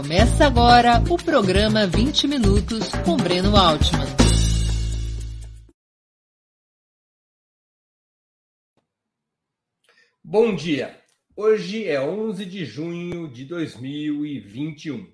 Começa agora o programa 20 Minutos com Breno Altman. Bom dia. Hoje é 11 de junho de 2021.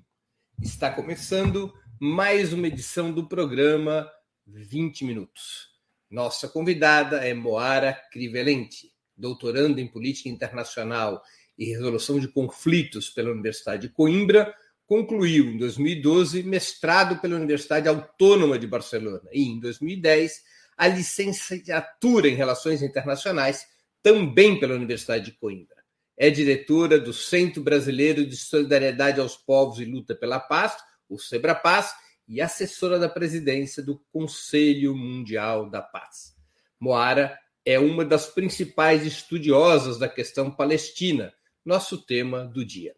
Está começando mais uma edição do programa 20 Minutos. Nossa convidada é Moara Crivelente, doutoranda em Política Internacional e Resolução de Conflitos pela Universidade de Coimbra, concluiu em 2012 mestrado pela Universidade Autônoma de Barcelona e, em 2010, a licenciatura em Relações Internacionais, também pela Universidade de Coimbra. É diretora do Centro Brasileiro de Solidariedade aos Povos e Luta pela Paz, o SEBRAPAZ, e assessora da presidência do Conselho Mundial da Paz. Moara é uma das principais estudiosas da questão palestina, nosso tema do dia.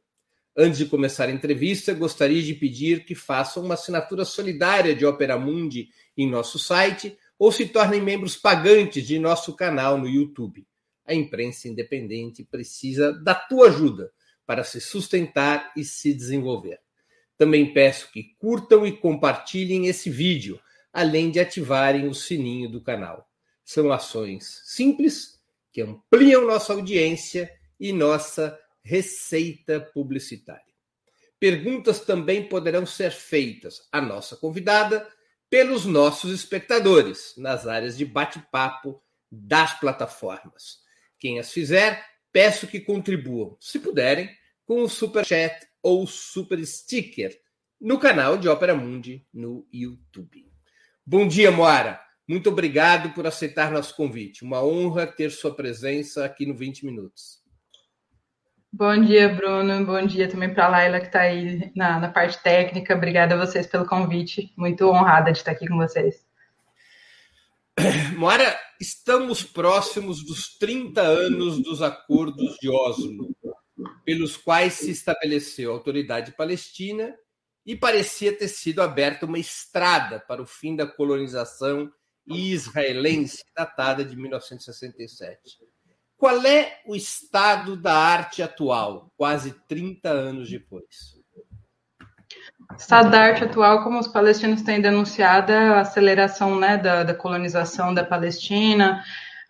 Antes de começar a entrevista, gostaria de pedir que façam uma assinatura solidária de Opera Mundi em nosso site ou se tornem membros pagantes de nosso canal no YouTube. A imprensa independente precisa da tua ajuda para se sustentar e se desenvolver. Também peço que curtam e compartilhem esse vídeo, além de ativarem o sininho do canal. São ações simples que ampliam nossa audiência e nossa receita publicitária. Perguntas também poderão ser feitas à nossa convidada pelos nossos espectadores nas áreas de bate-papo das plataformas. Quem as fizer, peço que contribuam, se puderem, com o super chat ou super sticker no canal de Ópera Mundi no YouTube. Bom dia, Moara. Muito obrigado por aceitar nosso convite. Uma honra ter sua presença aqui no 20 Minutos. Bom dia, Bruno. Bom dia também para a Laila, que está aí na, na, parte técnica. Obrigada a vocês pelo convite. Muito honrada de estar aqui com vocês. Moara, estamos próximos dos 30 anos dos acordos de Oslo, pelos quais se estabeleceu a autoridade palestina e parecia ter sido aberta uma estrada para o fim da colonização israelense datada de 1967. Qual é o estado da arte atual, quase 30 anos depois? O estado da arte atual, como os palestinos têm denunciado, é a aceleração né, da, da colonização da Palestina,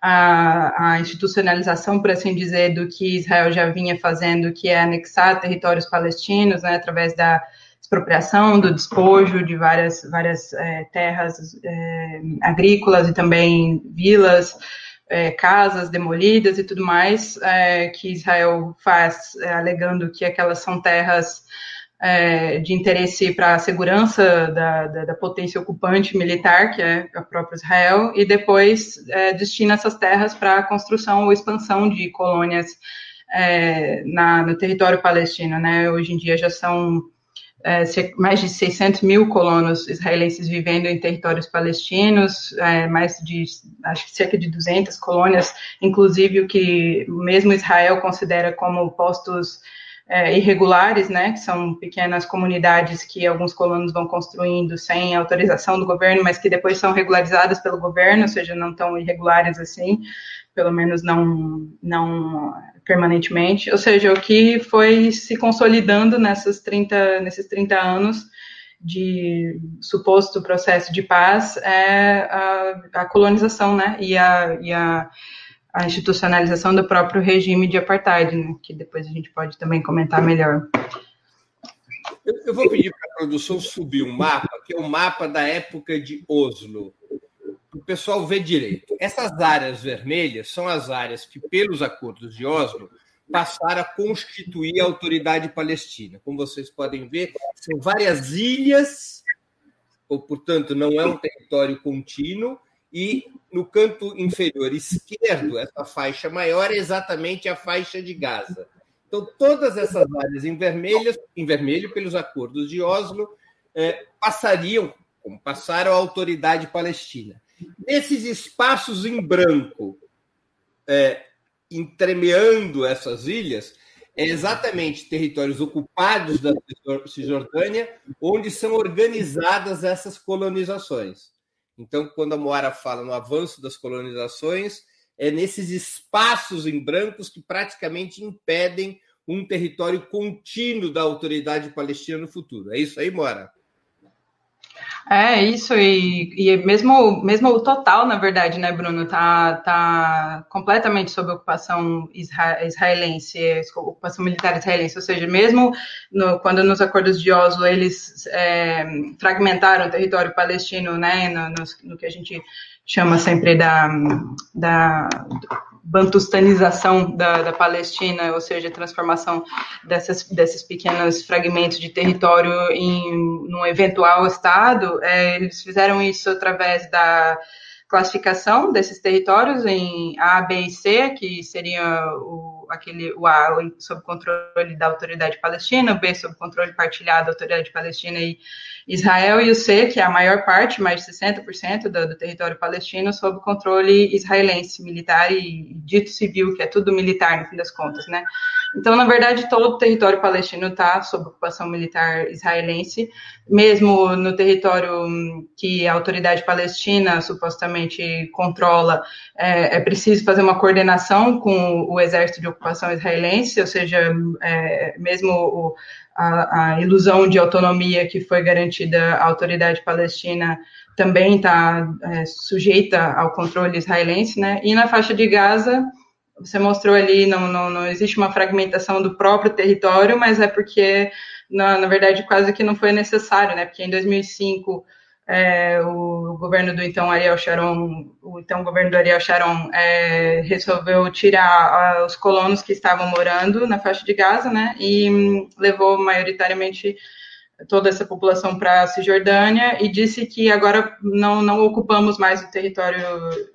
a, a, institucionalização, por assim dizer, do que Israel já vinha fazendo, que é anexar territórios palestinos, né, através da expropriação, do despojo de várias, várias é, terras é, agrícolas e também vilas, é, casas demolidas e tudo mais, é, que Israel faz, é, alegando que aquelas são terras é, de interesse para a segurança da, da, da, potência ocupante militar, que é a própria Israel, e depois é, destina essas terras para a construção ou expansão de colônias é, na, no território palestino. Né? Hoje em dia já são é, mais de 600 mil colonos israelenses vivendo em territórios palestinos, é, mais de, acho que cerca de 200 colônias, inclusive o que mesmo Israel considera como postos é, irregulares, né, que são pequenas comunidades que alguns colonos vão construindo sem autorização do governo, mas que depois são regularizadas pelo governo, ou seja, não tão irregulares assim, pelo menos não, não permanentemente, ou seja, o que foi se consolidando nessas 30, nesses 30 anos de suposto processo de paz é a, a colonização, né, e a, e a, a, institucionalização do próprio regime de apartheid, né, que depois a gente pode também comentar melhor. Eu, vou pedir para a produção subir um mapa, que é o um mapa da época de Oslo, pessoal ver direito. Essas áreas vermelhas são as áreas que, pelos acordos de Oslo, passaram a constituir a autoridade palestina. Como vocês podem ver, são várias ilhas, ou, portanto, não é um território contínuo, e no canto inferior esquerdo, essa faixa maior é exatamente a faixa de Gaza. Então, todas essas áreas em, vermelhas, em vermelho, pelos acordos de Oslo, eh, passariam, como passaram, a autoridade palestina. Nesses espaços em branco, é, entremeando essas ilhas, é exatamente territórios ocupados da Cisjordânia, onde são organizadas essas colonizações. Então, quando a Moara fala no avanço das colonizações, é nesses espaços em brancos que praticamente impedem um território contínuo da autoridade palestina no futuro. É isso aí, Mora? É isso, e, e mesmo, mesmo o total, na verdade, né, Bruno, tá, tá completamente sob ocupação isra israelense, ocupação militar israelense, ou seja, mesmo no, quando nos acordos de Oslo eles é, fragmentaram o território palestino, né, no, no, no que a gente chama sempre da, da bantustanização da, da, Palestina, ou seja, a transformação dessas, desses pequenos fragmentos de território em um eventual Estado, é, eles fizeram isso através da classificação desses territórios em A, B e C, que seria o, aquele, o A sob controle da autoridade palestina, o B sob controle partilhado da autoridade palestina e Israel, e o C, que é a maior parte, mais de 60% do, do território palestino, sob controle israelense, militar e dito civil, que é tudo militar, no fim das contas, né? Então, na verdade, todo o território palestino está sob ocupação militar israelense, mesmo no território que a autoridade palestina supostamente controla, é, é preciso fazer uma coordenação com o exército de ocupação israelense, ou seja, é, mesmo o, a, a, ilusão de autonomia que foi garantida à autoridade palestina também está é, sujeita ao controle israelense, né? E na faixa de Gaza você mostrou ali, não, não, não existe uma fragmentação do próprio território, mas é porque, na, na verdade, quase que não foi necessário, né? Porque em 2005, é, o governo do então Ariel Sharon, o então governo do Ariel Sharon, é, resolveu tirar os colonos que estavam morando na faixa de Gaza, né? E hum, levou maioritariamente toda essa população para a Cisjordânia e disse que agora não, não ocupamos mais o território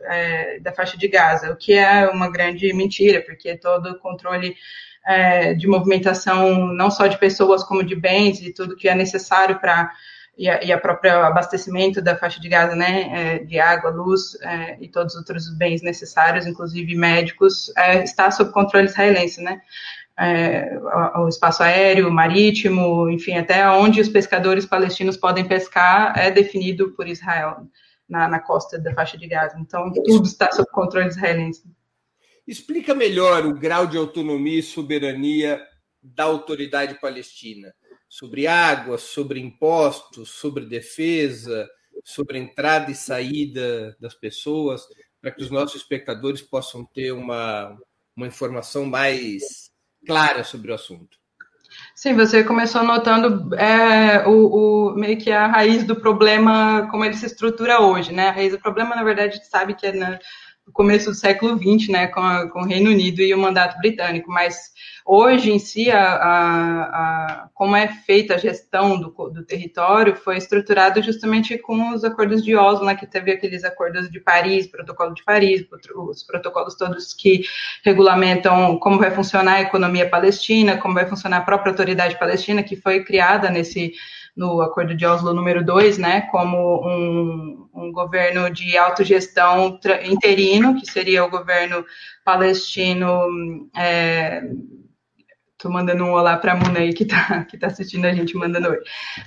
é, da faixa de Gaza, o que é uma grande mentira, porque todo o controle é, de movimentação, não só de pessoas como de bens e tudo que é necessário para e a, e a próprio abastecimento da faixa de Gaza, né, é, de água, luz é, e todos os outros bens necessários, inclusive médicos, é, está sob controle israelense, né é, o espaço aéreo, marítimo, enfim, até onde os pescadores palestinos podem pescar é definido por Israel na, na costa da faixa de Gaza. Então, tudo está sob controle israelense. Explica melhor o grau de autonomia e soberania da autoridade palestina sobre água, sobre impostos, sobre defesa, sobre entrada e saída das pessoas, para que os nossos espectadores possam ter uma, uma informação mais clara sobre o assunto. Sim, você começou notando é, o, o, meio que a raiz do problema, como ele se estrutura hoje, né? A raiz do problema, na verdade, a gente sabe que é na, no começo do século XX, né, com, a, com o Reino Unido e o mandato britânico, mas Hoje, em si, a, a, como é feita a gestão do, do, território foi estruturado justamente com os acordos de Oslo, né, que teve aqueles acordos de Paris, protocolo de Paris, os protocolos todos que regulamentam como vai funcionar a economia palestina, como vai funcionar a própria autoridade palestina, que foi criada nesse no Acordo de Oslo número 2, né, como um, um governo de autogestão interino, que seria o governo palestino é, Estou mandando um olá para a Muna aí que está que tá assistindo a gente, mandando oi.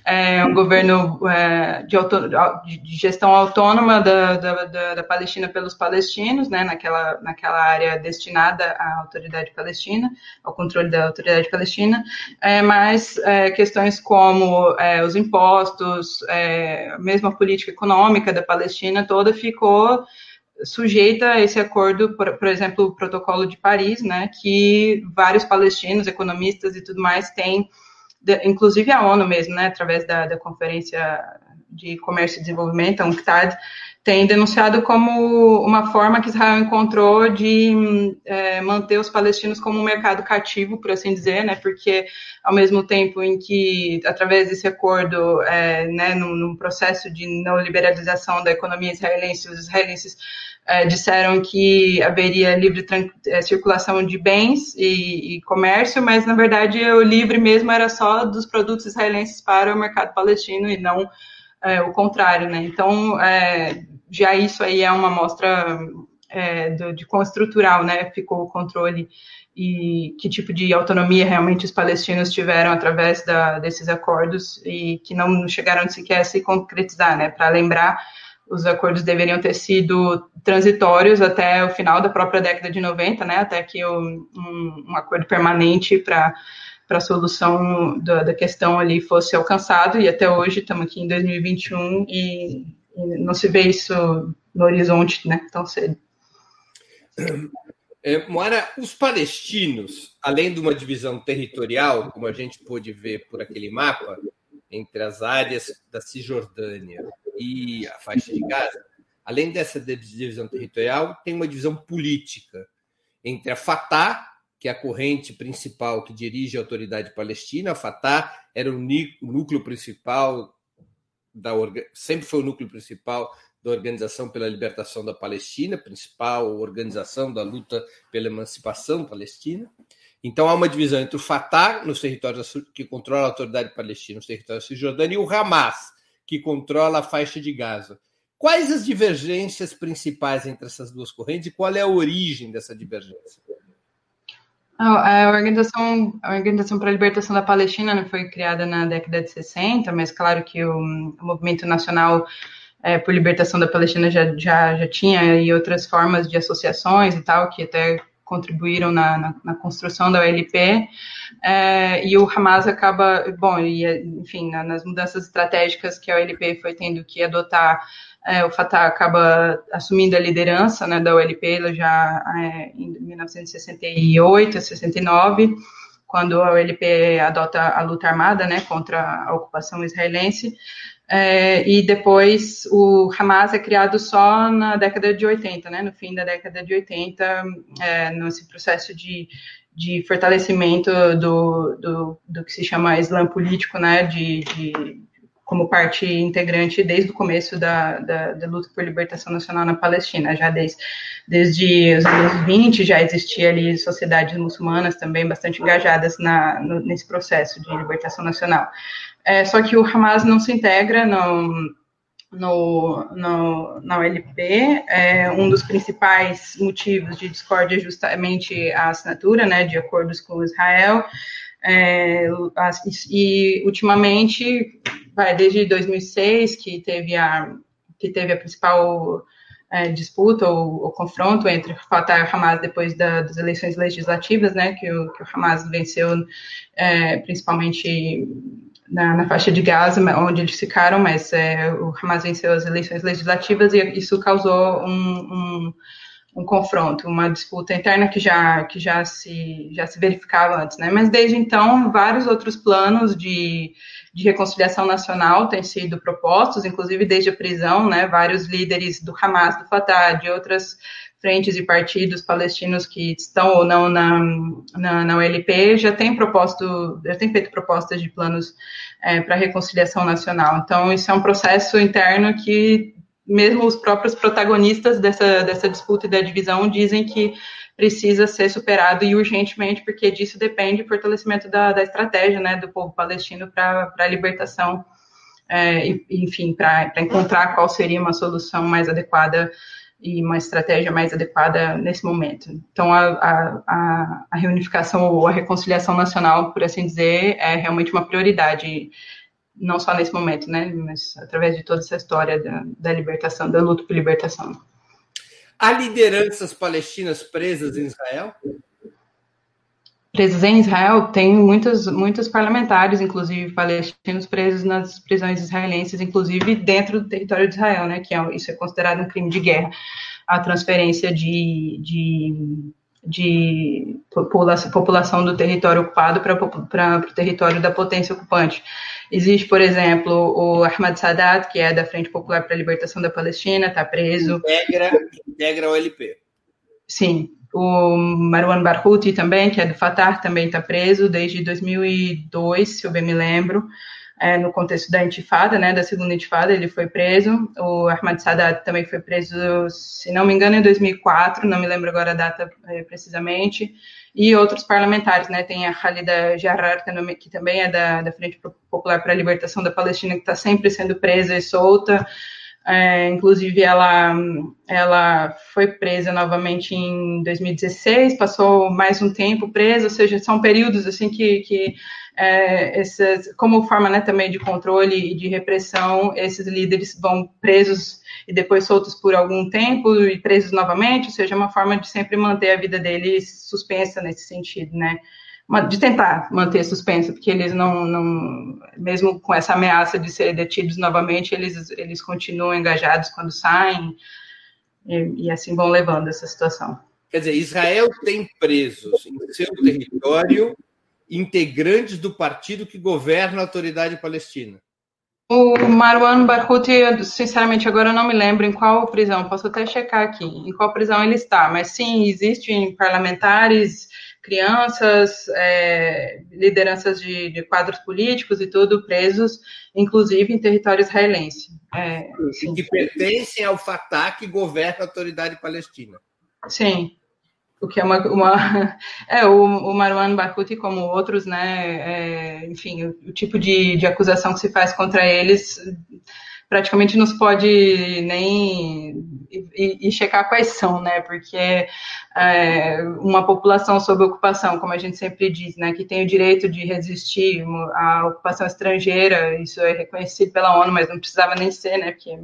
É um governo é, de, auto, de, gestão autônoma da, da, da, Palestina pelos palestinos, né, naquela, naquela área destinada à autoridade palestina, ao controle da autoridade palestina, é, mas é, questões como é, os impostos, é, mesmo a política econômica da Palestina toda ficou sujeita a esse acordo, por, por, exemplo, o Protocolo de Paris, né, que vários palestinos, economistas e tudo mais têm, inclusive a ONU mesmo, né, através da, da Conferência de Comércio e Desenvolvimento, a UNCTAD, tem denunciado como uma forma que Israel encontrou de é, manter os palestinos como um mercado cativo, por assim dizer, né, porque ao mesmo tempo em que, através desse acordo, é, né, num, num, processo de não liberalização da economia israelense, os israelenses é, disseram que haveria livre é, circulação de bens e, e, comércio, mas na verdade o livre mesmo era só dos produtos israelenses para o mercado palestino e não é, o contrário, né? Então, é, já isso aí é uma amostra é, de, de quão estrutural, né? Ficou o controle e que tipo de autonomia realmente os palestinos tiveram através da, desses acordos e que não chegaram sequer a se concretizar, né? Para lembrar os acordos deveriam ter sido transitórios até o final da própria década de 90, né, até que um, um acordo permanente para para a solução da, da, questão ali fosse alcançado, e até hoje estamos aqui em 2021 e, e não se vê isso no horizonte né, tão cedo. É, Moara, os palestinos, além de uma divisão territorial, como a gente pôde ver por aquele mapa, entre as áreas da Cisjordânia e a faixa de Gaza, além dessa divisão territorial, tem uma divisão política entre a Fatah, que é a corrente principal que dirige a autoridade palestina. A Fatah era o núcleo principal da sempre foi o núcleo principal da Organização pela Libertação da Palestina, principal organização da luta pela emancipação palestina. Então há uma divisão entre o Fatah, nos territórios que controla a autoridade palestina, nos territórios da Cisjordânia, e o Hamas, que controla a faixa de Gaza. Quais as divergências principais entre essas duas correntes e qual é a origem dessa divergência? A Organização, a Organização para a Libertação da Palestina né, foi criada na década de 60, mas claro que o, o Movimento Nacional é, por Libertação da Palestina já, já, já tinha e outras formas de associações e tal, que até contribuíram na, na, na construção da OLP, é, e o Hamas acaba, bom, e, enfim, nas mudanças estratégicas que a OLP foi tendo que adotar é, o Fatah acaba assumindo a liderança né, da OLP já é, em 1968, 69, quando a OLP adota a luta armada né, contra a ocupação israelense. É, e depois o Hamas é criado só na década de 80, né, no fim da década de 80, é, nesse processo de, de fortalecimento do, do, do, que se chama Islã político, né, de, de como parte integrante desde o começo da, da, da, luta por libertação nacional na Palestina, já desde, desde os anos 20 já existia ali sociedades muçulmanas também bastante engajadas na, no, nesse processo de libertação nacional. É, só que o Hamas não se integra no, no, na OLP. É, um dos principais motivos de discórdia é justamente a assinatura né, de acordos com Israel. É, e ultimamente desde 2006, que teve a, que teve a principal é, disputa ou, ou, confronto entre Fatah e o Hamas depois da, das eleições legislativas, né, que o, que o Hamas venceu é, principalmente na, na, faixa de Gaza, onde eles ficaram, mas é, o Hamas venceu as eleições legislativas e isso causou um, um, um, confronto, uma disputa interna que já, que já, se, já se verificava antes, né? Mas desde então, vários outros planos de de reconciliação nacional têm sido propostos, inclusive desde a prisão, né, vários líderes do Hamas, do Fatah, de outras frentes e partidos palestinos que estão ou não na, na, na OLP já têm proposto, já têm feito propostas de planos é, para reconciliação nacional. Então, isso é um processo interno que mesmo os próprios protagonistas dessa, dessa disputa e da divisão dizem que precisa ser superado e urgentemente, porque disso depende o fortalecimento da, da estratégia né, do povo palestino para a libertação, é, enfim, para encontrar qual seria uma solução mais adequada e uma estratégia mais adequada nesse momento. Então, a, a, a reunificação ou a reconciliação nacional, por assim dizer, é realmente uma prioridade, não só nesse momento, né, mas através de toda essa história da, da libertação, da luta por libertação. Há lideranças palestinas presas em Israel? Presos em Israel, tem muitos, muitos parlamentares, inclusive palestinos, presos nas prisões israelenses, inclusive dentro do território de Israel, né? Que é, isso é considerado um crime de guerra. A transferência de, de de população do território ocupado para o território da potência ocupante. Existe, por exemplo, o Ahmad Sadat, que é da Frente Popular para a Libertação da Palestina, está preso. Integra, integra o LP. Sim. O Marwan Barghouti também, que é do Fatah, também está preso desde 2002, se eu bem me lembro é, no contexto da intifada, né, da segunda intifada, ele foi preso. O Ahmad Sadat também foi preso, se não me engano, em 2004, não me lembro agora a data é, precisamente. E outros parlamentares, né, tem a Khalida Jarrar, que também é da, da Frente Popular para a Libertação da Palestina, que está sempre sendo presa e solta. É, inclusive, ela, ela foi presa novamente em 2016, passou mais um tempo presa, ou seja, são períodos assim que, que é, esses, como forma né, também de controle e de repressão, esses líderes vão presos e depois soltos por algum tempo e presos novamente, ou seja, é uma forma de sempre manter a vida deles suspensa nesse sentido, né? de tentar manter suspenso, porque eles não, não, mesmo com essa ameaça de ser detidos novamente, eles, eles continuam engajados quando saem, e, e assim vão levando essa situação. Quer dizer, Israel tem presos em seu território integrantes do partido que governa a autoridade palestina. O Marwan Barghouti, sinceramente, agora eu não me lembro em qual prisão, posso até checar aqui, em qual prisão ele está, mas sim, existem parlamentares crianças, é, lideranças de, de, quadros políticos e tudo presos, inclusive em território israelense. É, que pertencem ao Fatah que governa a autoridade palestina. Sim, o que é uma, uma é o, o Marwan Barghouti como outros, né? É, enfim, o, o tipo de, de acusação que se faz contra eles praticamente não se pode nem e, e checar quais são, né? Porque é, uma população sob ocupação, como a gente sempre diz, né, que tem o direito de resistir à ocupação estrangeira, isso é reconhecido pela ONU, mas não precisava nem ser, né? Porque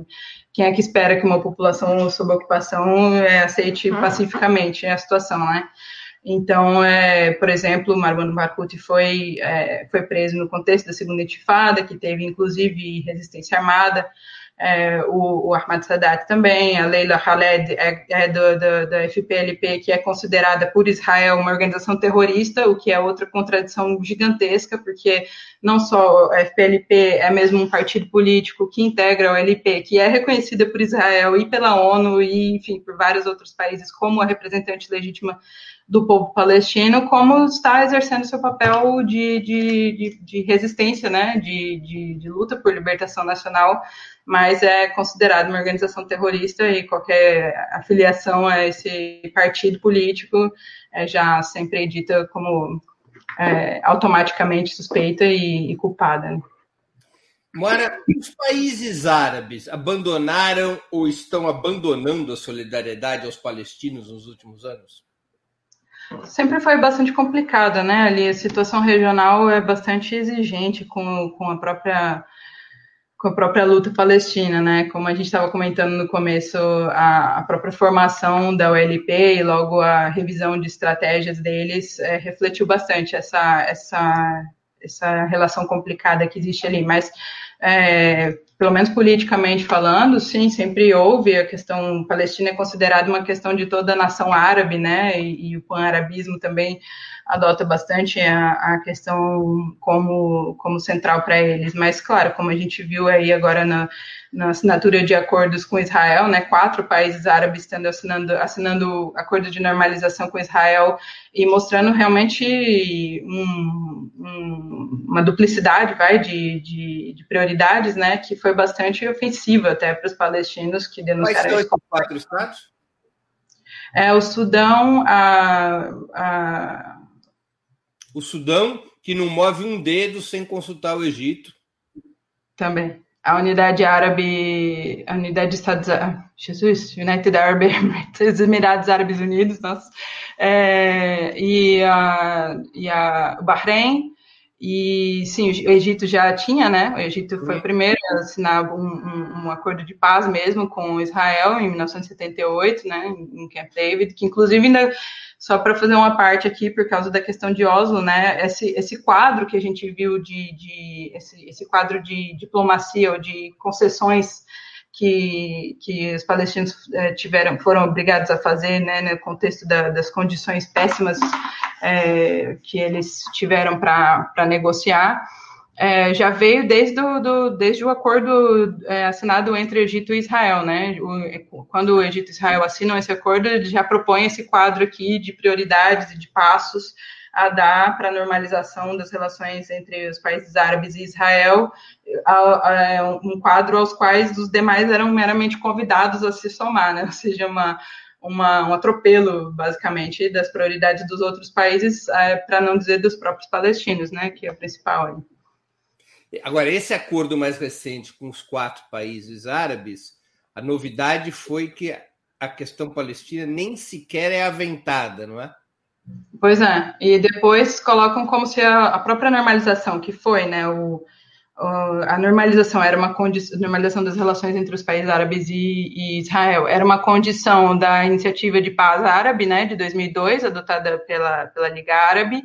quem é que espera que uma população sob ocupação é, aceite uhum. pacificamente a situação, né? Então, é, por exemplo, Marwan Barghouti foi, é, foi preso no contexto da segunda intifada, que teve inclusive resistência armada, é, o, o Ahmad Sadat também, a Leila Khaled é, é do, do, da FPLP, que é considerada por Israel uma organização terrorista, o que é outra contradição gigantesca, porque não só a FPLP é mesmo um partido político que integra o LP, que é reconhecida por Israel e pela ONU e, enfim, por vários outros países como a representante legítima do povo palestino, como está exercendo seu papel de, de, de, de resistência, né, de, de, de, luta por libertação nacional, mas é considerado uma organização terrorista e qualquer afiliação a esse partido político é já sempre dita como é, automaticamente suspeita e, e culpada. Né? Mora, os países árabes abandonaram ou estão abandonando a solidariedade aos palestinos nos últimos anos? Sempre foi bastante complicada, né? Ali a situação regional é bastante exigente com, com a própria com a própria luta palestina, né? Como a gente estava comentando no começo, a, a, própria formação da OLP e logo a revisão de estratégias deles é, refletiu bastante essa, essa, essa relação complicada que existe ali. Mas é, pelo menos politicamente falando, sim, sempre houve a questão palestina é considerada uma questão de toda a nação árabe, né? E, e o pan-arabismo também adota bastante a, a questão como, como central para eles. Mas, claro, como a gente viu aí agora na, na assinatura de acordos com Israel, né, quatro países árabes estando assinando, assinando acordo de normalização com Israel e mostrando realmente um, um, uma duplicidade vai, de, de, de, prioridades, né, que foi bastante ofensiva até para os palestinos que denunciaram. Quais são esses quatro estados? É o Sudão, a, a o Sudão, que não move um dedo sem consultar o Egito. Também. A unidade árabe, a unidade de Estados Jesus, United Arab Emirates, Emirados Árabes Unidos, nossa, é, e, a, e a Bahrein, e sim, o Egito já tinha, né? O Egito foi o primeiro a assinar um, um, um, acordo de paz mesmo com Israel em 1978, né? Em Camp David, que inclusive ainda só para fazer uma parte aqui, por causa da questão de Oslo, né? Esse, esse quadro que a gente viu de, de esse, esse quadro de diplomacia ou de concessões que, que os palestinos é, tiveram, foram obrigados a fazer, né, no contexto da, das condições péssimas é, que eles tiveram para negociar é, já veio desde o, do, desde o acordo assinado entre Egito e Israel, né? O, quando o Egito e Israel assinam esse acordo, ele já propõe esse quadro aqui de prioridades e de passos a dar para a normalização das relações entre os países árabes e Israel, a, um quadro aos quais os demais eram meramente convidados a se somar, né? Ou seja, uma, uma, um atropelo, basicamente, das prioridades dos outros países, é, para não dizer dos próprios palestinos, né? Que é o principal. Agora, esse acordo mais recente com os quatro países árabes A novidade foi que a questão palestina nem sequer é aventada, não é? Pois é, e depois colocam como se a, a própria normalização que foi, né, o, a normalização era uma condição, normalização das relações entre os países árabes e, e, Israel. Era uma condição da iniciativa de paz árabe, né, de 2002, adotada pela, pela Liga Árabe,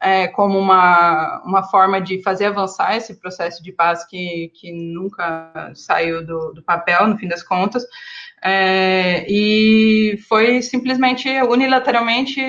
é, como uma, uma forma de fazer avançar esse processo de paz que, que nunca saiu do, do papel, no fim das contas, é, e foi simplesmente unilateralmente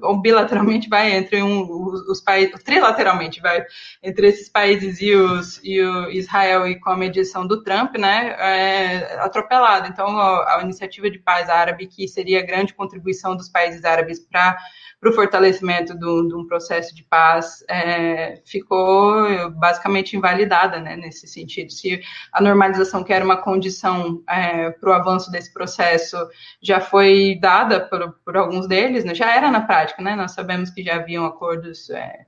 ou bilateralmente vai entre um, os, os, países, trilateralmente vai entre esses países e, os, e o Israel e com a mediação do Trump, né, é, atropelado. Então a, a iniciativa de paz árabe que seria a grande contribuição dos países árabes para para o fortalecimento de um processo de paz é, ficou basicamente invalidada né, nesse sentido. Se a normalização, que era uma condição é, para o avanço desse processo, já foi dada por, por alguns deles, né, já era na prática, né, nós sabemos que já haviam acordos. É,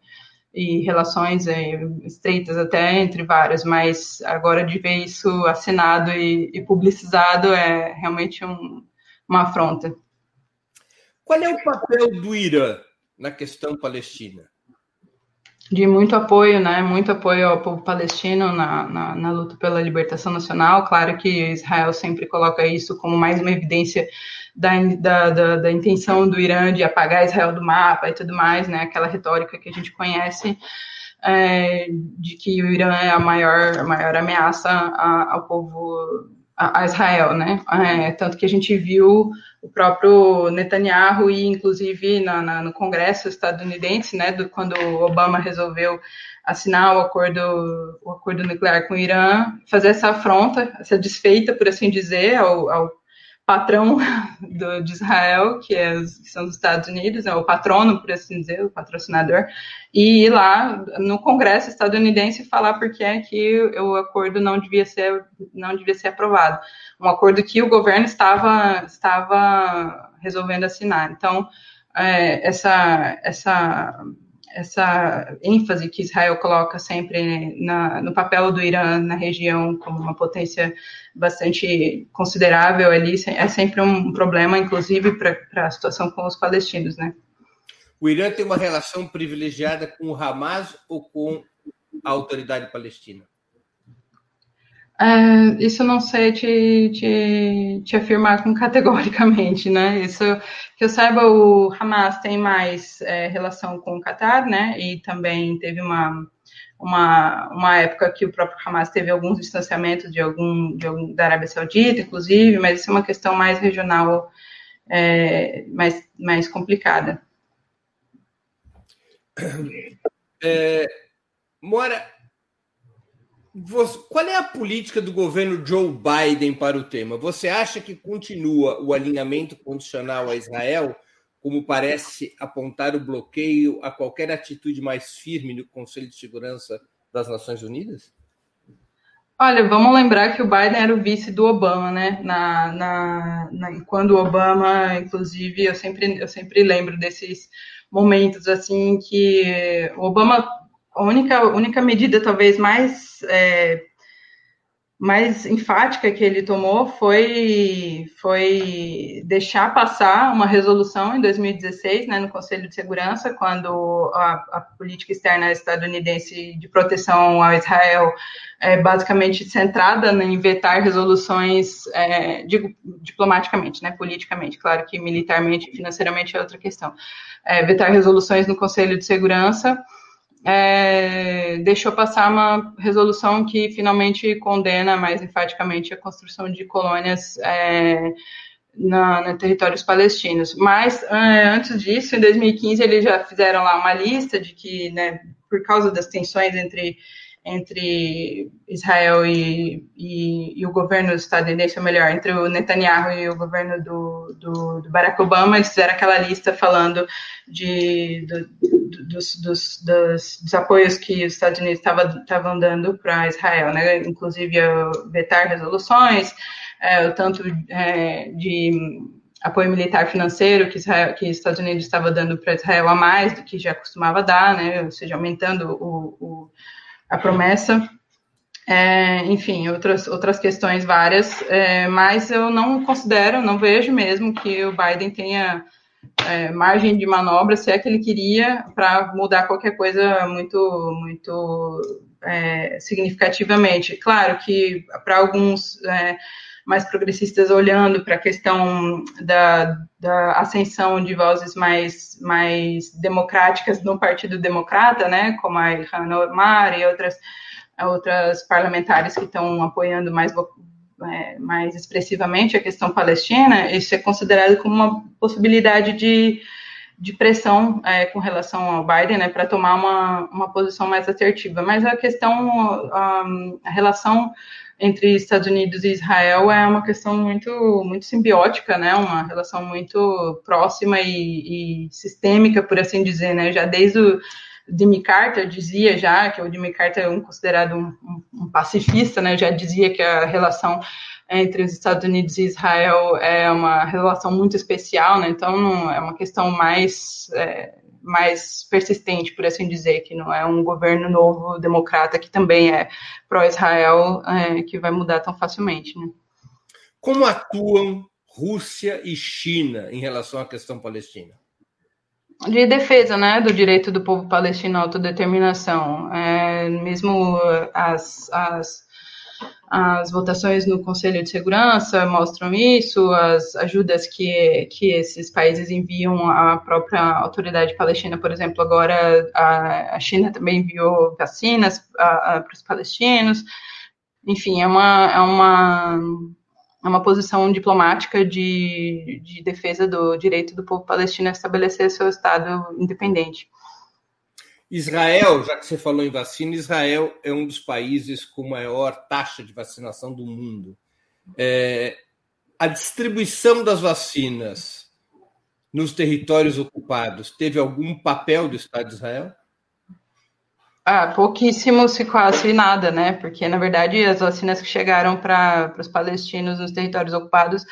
e relações é, estreitas até entre várias, mas agora de ver isso assinado e, e publicizado é realmente um, uma afronta. Qual é o papel do Irã na questão palestina? De muito apoio, né? Muito apoio ao povo palestino na, na, na, luta pela libertação nacional. Claro que Israel sempre coloca isso como mais uma evidência da, da, da, da intenção do Irã de apagar Israel do mapa e tudo mais, né? Aquela retórica que a gente conhece. É, de que o Irã é a maior, a maior ameaça a, ao povo a, Israel, né? É, tanto que a gente viu o próprio Netanyahu e, inclusive, na, na, no Congresso estadunidense, né, do, quando Obama resolveu assinar o acordo, o acordo nuclear com o Irã, fazer essa afronta, essa desfeita, por assim dizer, ao, ao patrão do, de Israel, que, é, que, são os Estados Unidos, é o patrono, por assim dizer, o patrocinador, e ir lá no Congresso estadunidense falar por que é que o acordo não devia ser, não devia ser aprovado. Um acordo que o governo estava, estava resolvendo assinar. Então, é, essa, essa essa ênfase que Israel coloca sempre na, no papel do Irã na região como uma potência bastante considerável ali é sempre um problema, inclusive para a situação com os palestinos, né? O Irã tem uma relação privilegiada com o Hamas ou com a autoridade palestina? É, isso não sei te, te, te, afirmar com categoricamente, né? Isso que eu saiba, o Hamas tem mais é, relação com o Qatar, né? E também teve uma, uma, uma época que o próprio Hamas teve alguns distanciamentos de algum, de algum da Arábia Saudita, inclusive, mas isso é uma questão mais regional, é, mais, mais complicada. É, Mora, qual é a política do governo Joe Biden para o tema? Você acha que continua o alinhamento condicional a Israel, como parece apontar o bloqueio a qualquer atitude mais firme no Conselho de Segurança das Nações Unidas? Olha, vamos lembrar que o Biden era o vice do Obama, né? Na, na, na, quando o Obama, inclusive, eu sempre, eu sempre lembro desses momentos assim que o Obama a única, única medida talvez mais, é, mais enfática que ele tomou foi, foi deixar passar uma resolução em 2016, né, no Conselho de Segurança, quando a, a política externa estadunidense de proteção a Israel é basicamente centrada em vetar resoluções, é, digo diplomaticamente, né, politicamente, claro que militarmente e financeiramente é outra questão, é, vetar resoluções no Conselho de Segurança, é, deixou passar uma resolução que finalmente condena mais enfaticamente a construção de colônias é, na, na, territórios palestinos. Mas é, antes disso, em 2015, eles já fizeram lá uma lista de que, né, por causa das tensões entre entre Israel e, e, e, o governo estadunidense, ou melhor, entre o Netanyahu e o governo do, do, do Barack Obama, eles fizeram aquela lista falando de, do, dos, dos, dos, dos, apoios que os Estados Unidos estavam dando para Israel, né? inclusive vetar resoluções, é, o tanto é, de apoio militar financeiro que, Israel, que os Estados Unidos estava dando para Israel a mais do que já costumava dar, né? ou seja, aumentando o, o a promessa. é, enfim, outras, outras questões várias, é, mas eu não considero, não vejo mesmo que o Biden tenha é, margem de manobra, se é que ele queria, para mudar qualquer coisa muito, muito é, significativamente. Claro que para alguns é, mais progressistas olhando para a questão da, da, ascensão de vozes mais, mais democráticas no Partido Democrata, né, como a Ilhan Omar e outras outras parlamentares que estão apoiando mais, é, mais expressivamente a questão palestina, isso é considerado como uma possibilidade de, de pressão é, com relação ao Biden, né, para tomar uma, uma posição mais assertiva. Mas a questão, a, a relação entre Estados Unidos e Israel é uma questão muito, muito simbiótica, né, uma relação muito próxima e, e sistêmica, por assim dizer, né, já desde o Jimmy Carter dizia já, que o Jimmy Carter é um, considerado um, um, pacifista, né, já dizia que a relação entre os Estados Unidos e Israel é uma relação muito especial, né, então é uma questão mais, é, mais persistente, por assim dizer, que não é um governo novo democrata que também é pró-Israel é, que vai mudar tão facilmente. Né. Como atuam Rússia e China em relação à questão palestina? de defesa né, do direito do povo palestino à autodeterminação. É, mesmo as, as, as votações no Conselho de Segurança mostram isso, as ajudas que, que esses países enviam à própria autoridade palestina, por exemplo, agora a, a China também enviou vacinas para os palestinos. Enfim, é uma, é uma é uma posição diplomática de, de defesa do direito do povo palestino a estabelecer seu Estado independente. Israel, já que você falou em vacina, Israel é um dos países com maior taxa de vacinação do mundo. É, a distribuição das vacinas nos territórios ocupados teve algum papel do Estado de Israel? Ah, pouquíssimo, se quase nada, né? Porque, na verdade, as vacinas que chegaram para os palestinos nos territórios ocupados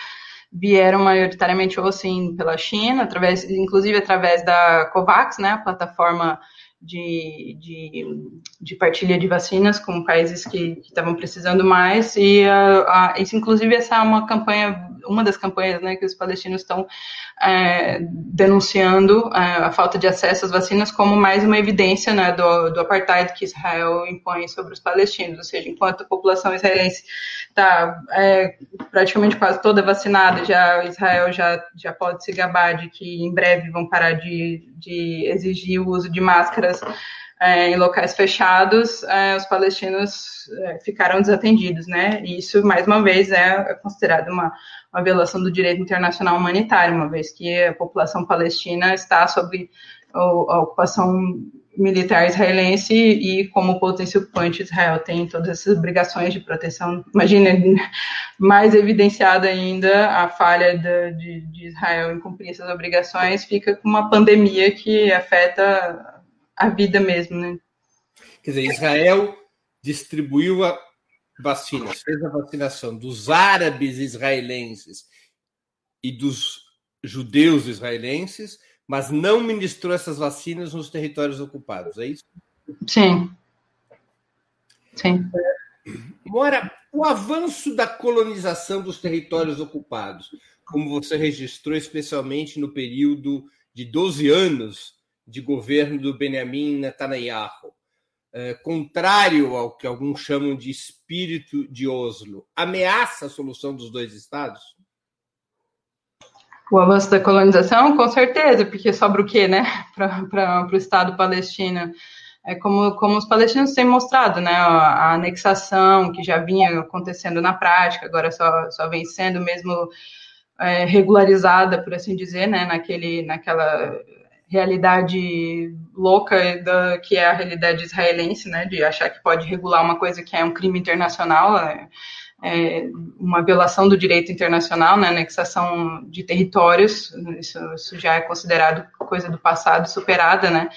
vieram maioritariamente ou assim pela China, através, inclusive através da COVAX, né, a plataforma de, de, de partilha de vacinas com países que, estavam precisando mais, e isso, inclusive, essa é uma campanha, uma das campanhas né, que os palestinos estão é, denunciando é, a falta de acesso às vacinas como mais uma evidência né, do, do apartheid que Israel impõe sobre os palestinos, ou seja, enquanto a população israelense está é, praticamente quase toda vacinada, já Israel já, já pode se gabar de que em breve vão parar de, de exigir o uso de máscaras é, em locais fechados, é, os palestinos é, ficaram desatendidos, né? E isso, mais uma vez, é considerado uma, uma violação do direito internacional humanitário, uma vez que a população palestina está sob a ocupação militar israelense e como potência ocupante Israel tem todas essas obrigações de proteção. Imagina, mais evidenciada ainda a falha de, de, Israel em cumprir essas obrigações, fica com uma pandemia que afeta a vida mesmo, né? Quer dizer, Israel distribuiu a vacinas, fez a vacinação dos árabes israelenses e dos judeus israelenses, mas não ministrou essas vacinas nos territórios ocupados, é isso? Sim. Sim. Mora, o avanço da colonização dos territórios ocupados, como você registrou, especialmente no período de 12 anos de governo do Benjamin Netanyahu, é, contrário ao que alguns chamam de espírito de Oslo, ameaça a solução dos dois estados? O avanço da colonização, com certeza, porque sobra o quê, né, para o Estado palestino? É como, como os palestinos têm mostrado, né, a, anexação que já vinha acontecendo na prática, agora só, só vem sendo mesmo é, regularizada, por assim dizer, né, naquele, naquela realidade louca da, que é a realidade israelense, né, de achar que pode regular uma coisa que é um crime internacional, é, é uma violação do direito internacional, né, anexação de territórios, isso, isso, já é considerado coisa do passado, superada, né,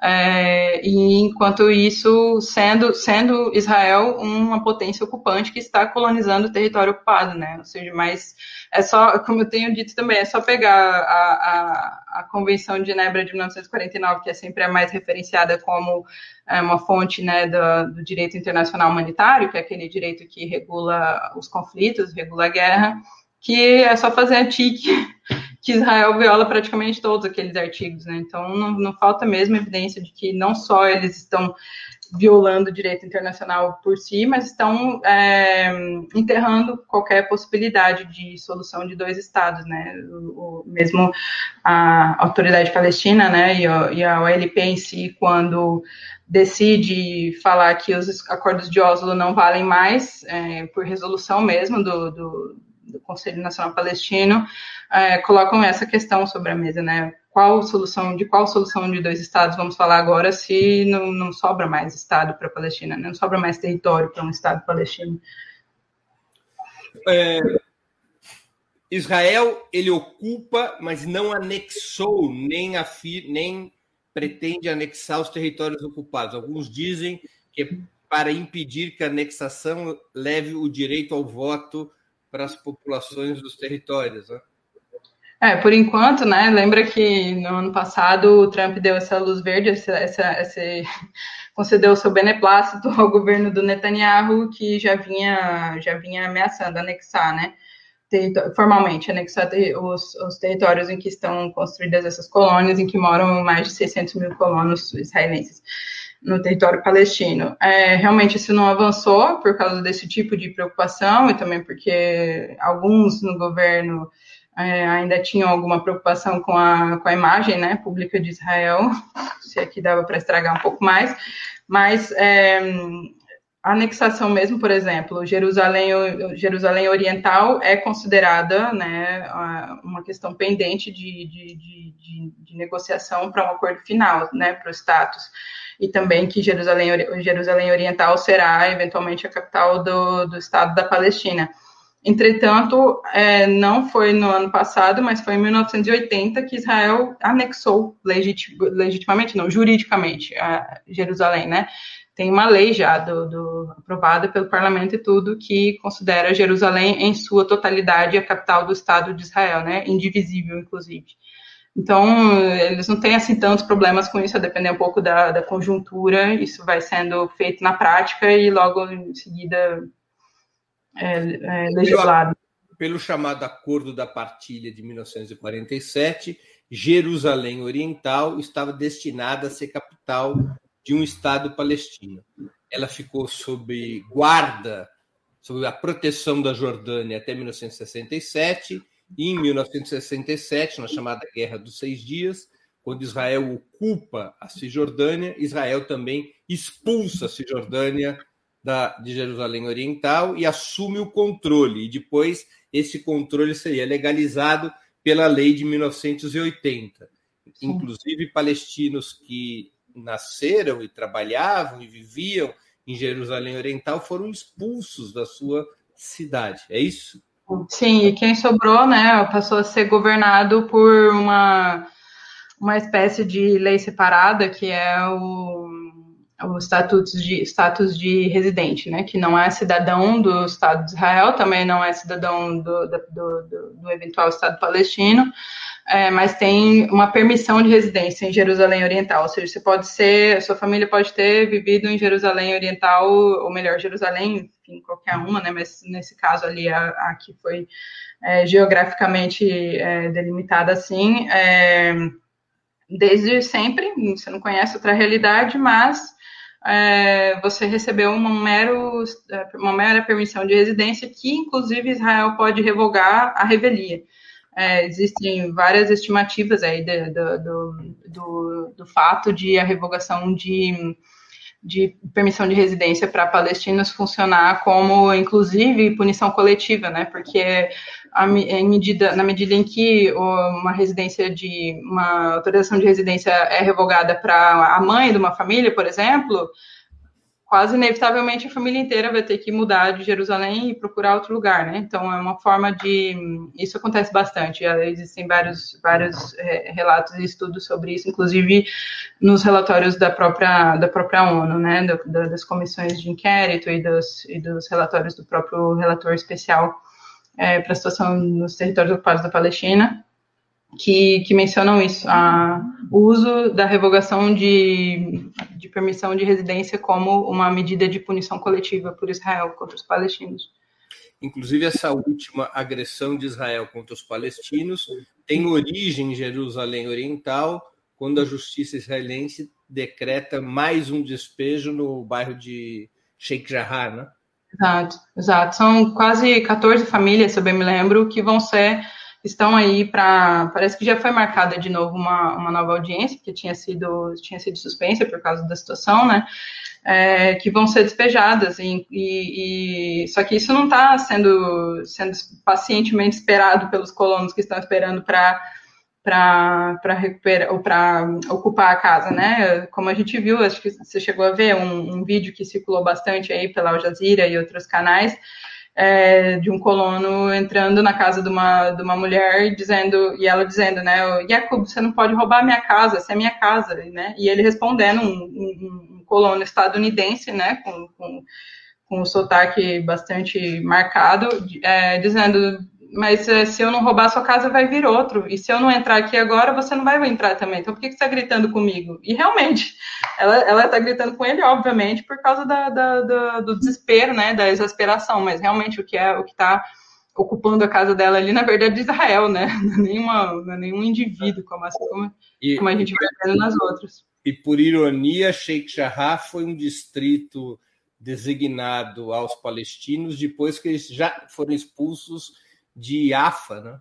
é, e enquanto isso, sendo, sendo Israel uma potência ocupante que está colonizando o território ocupado, né? Ou seja, mas é só, como eu tenho dito também, é só pegar a, a, a Convenção de Genebra de 1949, que é sempre a mais referenciada como é, uma fonte né, do, do direito internacional humanitário, que é aquele direito que regula os conflitos, regula a guerra, que é só fazer a TIC, que Israel viola praticamente todos aqueles artigos, né? Então não, não, falta mesmo evidência de que não só eles estão violando o direito internacional por si, mas estão é, enterrando qualquer possibilidade de solução de dois estados, né? O, o mesmo a autoridade palestina, né, e a, e a OLP em si, quando decide falar que os acordos de Oslo não valem mais, é, por resolução mesmo do, do do Conselho Nacional Palestino é, colocam essa questão sobre a mesa, né? Qual solução, de qual solução de dois estados vamos falar agora se não, não sobra mais estado para a Palestina, né? não sobra mais território para um estado palestino? É, Israel ele ocupa, mas não anexou nem, nem pretende anexar os territórios ocupados. Alguns dizem que para impedir que a anexação leve o direito ao voto para as populações dos territórios. Né? É, por enquanto, né? Lembra que no ano passado o Trump deu essa luz verde, essa, essa, esse, concedeu o seu beneplácito ao governo do Netanyahu, que já vinha, já vinha ameaçando anexar, né? formalmente anexar os, os, territórios em que estão construídas essas colônias, em que moram mais de 600 mil colonos israelenses no território palestino. É, realmente isso não avançou por causa desse tipo de preocupação e também porque alguns no governo é, ainda tinham alguma preocupação com a, com a imagem né, pública de Israel, se aqui dava para estragar um pouco mais, mas é, a anexação mesmo, por exemplo, Jerusalém, Jerusalém Oriental é considerada né, uma questão pendente de, de, de, de negociação para um acordo final, né, para o status e também que Jerusalém, Jerusalém Oriental será eventualmente a capital do, do Estado da Palestina. Entretanto, é, não foi no ano passado, mas foi em 1980 que Israel anexou legit, legitimamente, não, juridicamente, Jerusalém, né? Tem uma lei já do, do, aprovada pelo parlamento e tudo que considera Jerusalém em sua totalidade a capital do Estado de Israel, né? Indivisível, inclusive. Então, eles não têm assim tantos problemas com isso, a depender um pouco da, da conjuntura. Isso vai sendo feito na prática e logo em seguida é, é legislado. Pelo chamado Acordo da Partilha de 1947, Jerusalém Oriental estava destinada a ser capital de um Estado palestino. Ela ficou sob guarda, sob a proteção da Jordânia até 1967 e em 1967, na chamada Guerra dos Seis Dias, quando Israel ocupa a Cisjordânia, Israel também expulsa a Cisjordânia da, de Jerusalém Oriental e assume o controle. E depois esse controle seria legalizado pela lei de 1980. Sim. Inclusive, palestinos que nasceram e trabalhavam e viviam em Jerusalém Oriental foram expulsos da sua cidade. É isso? Sim, e quem sobrou, né, passou a ser governado por uma, uma espécie de lei separada, que é o, o status, de, status de residente, né, que não é cidadão do Estado de Israel, também não é cidadão do, do, do, do eventual Estado palestino, é, mas tem uma permissão de residência em Jerusalém Oriental, ou seja, você pode ser, sua família pode ter vivido em Jerusalém Oriental, ou melhor, Jerusalém, enfim, qualquer uma, né, mas nesse caso ali, a, a que foi é, geograficamente é, delimitada assim, é, desde sempre, você não conhece outra realidade, mas é, você recebeu uma, mero, uma mera permissão de residência que, inclusive, Israel pode revogar a revelia. É, existem várias estimativas aí do, do, do, do, fato de a revogação de, de permissão de residência para palestinos funcionar como, inclusive, punição coletiva, né? Porque a, em medida, na medida em que uma residência de uma autorização de residência é revogada para a mãe de uma família, por exemplo, quase inevitavelmente a família inteira vai ter que mudar de Jerusalém e procurar outro lugar, né? Então é uma forma de isso acontece bastante. Existem vários vários é, relatos e estudos sobre isso, inclusive nos relatórios da própria da própria ONU, né? das comissões de inquérito e dos, e dos relatórios do próprio relator especial é, para a situação nos territórios ocupados da Palestina que, que mencionam isso, a, o uso da revogação de, de permissão de residência como uma medida de punição coletiva por Israel contra os palestinos. Inclusive, essa última agressão de Israel contra os palestinos tem origem em Jerusalém Oriental, quando a justiça israelense decreta mais um despejo no bairro de Sheikh Jarrah, né? Exato, exato. São quase 14 famílias, se eu bem me lembro, que vão ser estão aí para. Parece que já foi marcada de novo uma, uma nova audiência, que tinha sido, tinha sido suspensa por causa da situação, né? É, que vão ser despejadas. E, e, e só que isso não está sendo, sendo pacientemente esperado pelos colonos que estão esperando para para recuperar ou para ocupar a casa, né? Como a gente viu, acho que você chegou a ver um, um vídeo que circulou bastante aí pela Al Jazeera e outros canais, é, de um colono entrando na casa de uma, de uma mulher dizendo, e ela dizendo, né, Jacob, você não pode roubar minha casa, essa é minha casa, né, e ele respondendo, um, um, um colono estadunidense, né, com, com, com um sotaque bastante marcado, é, dizendo, mas é, se eu não roubar sua casa, vai vir outro. E se eu não entrar aqui agora, você não vai entrar também. Então, por que, que você está gritando comigo? E realmente, ela está gritando com ele, obviamente, por causa da, da, da, do desespero, né, da exasperação. Mas realmente, o que é o que está ocupando a casa dela ali, na verdade, é Israel, né? Não é, nenhuma, não é nenhum indivíduo, como, assim, como, e, como a gente vai vendo nas outras. E por ironia, Sheikh Jarrah foi um distrito designado aos palestinos depois que eles já foram expulsos de Afa, né?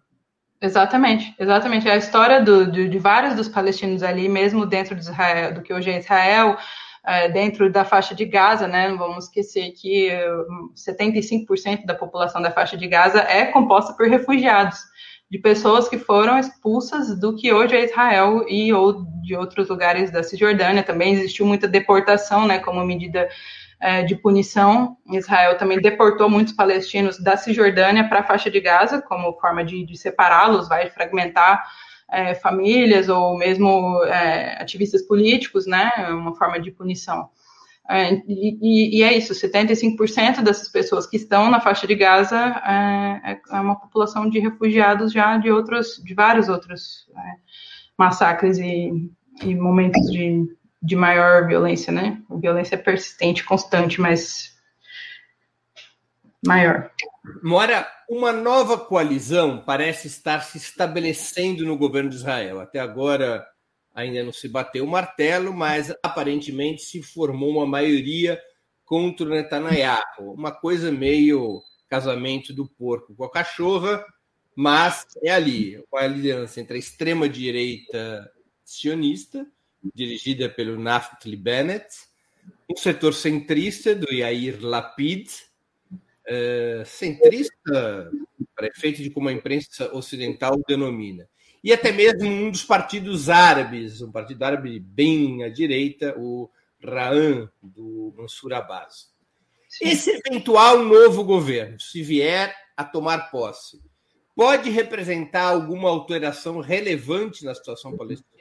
Exatamente, exatamente. A história do, de, de, vários dos palestinos ali, mesmo dentro de Israel, do que hoje é Israel, é, dentro da faixa de Gaza, né? Não vamos esquecer que 75% da população da faixa de Gaza é composta por refugiados, de pessoas que foram expulsas do que hoje é Israel e ou de outros lugares da Cisjordânia. Também existiu muita deportação, né? Como medida é, de punição. Israel também deportou muitos palestinos da Cisjordânia para a faixa de Gaza, como forma de, de separá-los, vai fragmentar é, famílias ou mesmo é, ativistas políticos, né? Uma forma de punição. É, e, e, é isso, 75% dessas pessoas que estão na faixa de Gaza é, é, é, uma população de refugiados já de outros, de vários outros é, massacres e, e momentos de, de maior violência, né? Violência persistente, constante, mas maior. Mora, uma nova coalizão parece estar se estabelecendo no governo de Israel. Até agora ainda não se bateu o martelo, mas aparentemente se formou uma maioria contra o Netanyahu. Uma coisa meio casamento do porco com a cachorra, mas é ali, uma aliança entre a extrema-direita sionista dirigida pelo Naftali Bennett, um setor centrista do Yair Lapid, uh, centrista, para efeito de como a imprensa ocidental denomina, e até mesmo um dos partidos árabes, um partido árabe bem à direita, o Ra'an, do Mansur Abbas. Esse eventual novo governo, se vier a tomar posse, pode representar alguma alteração relevante na situação palestina?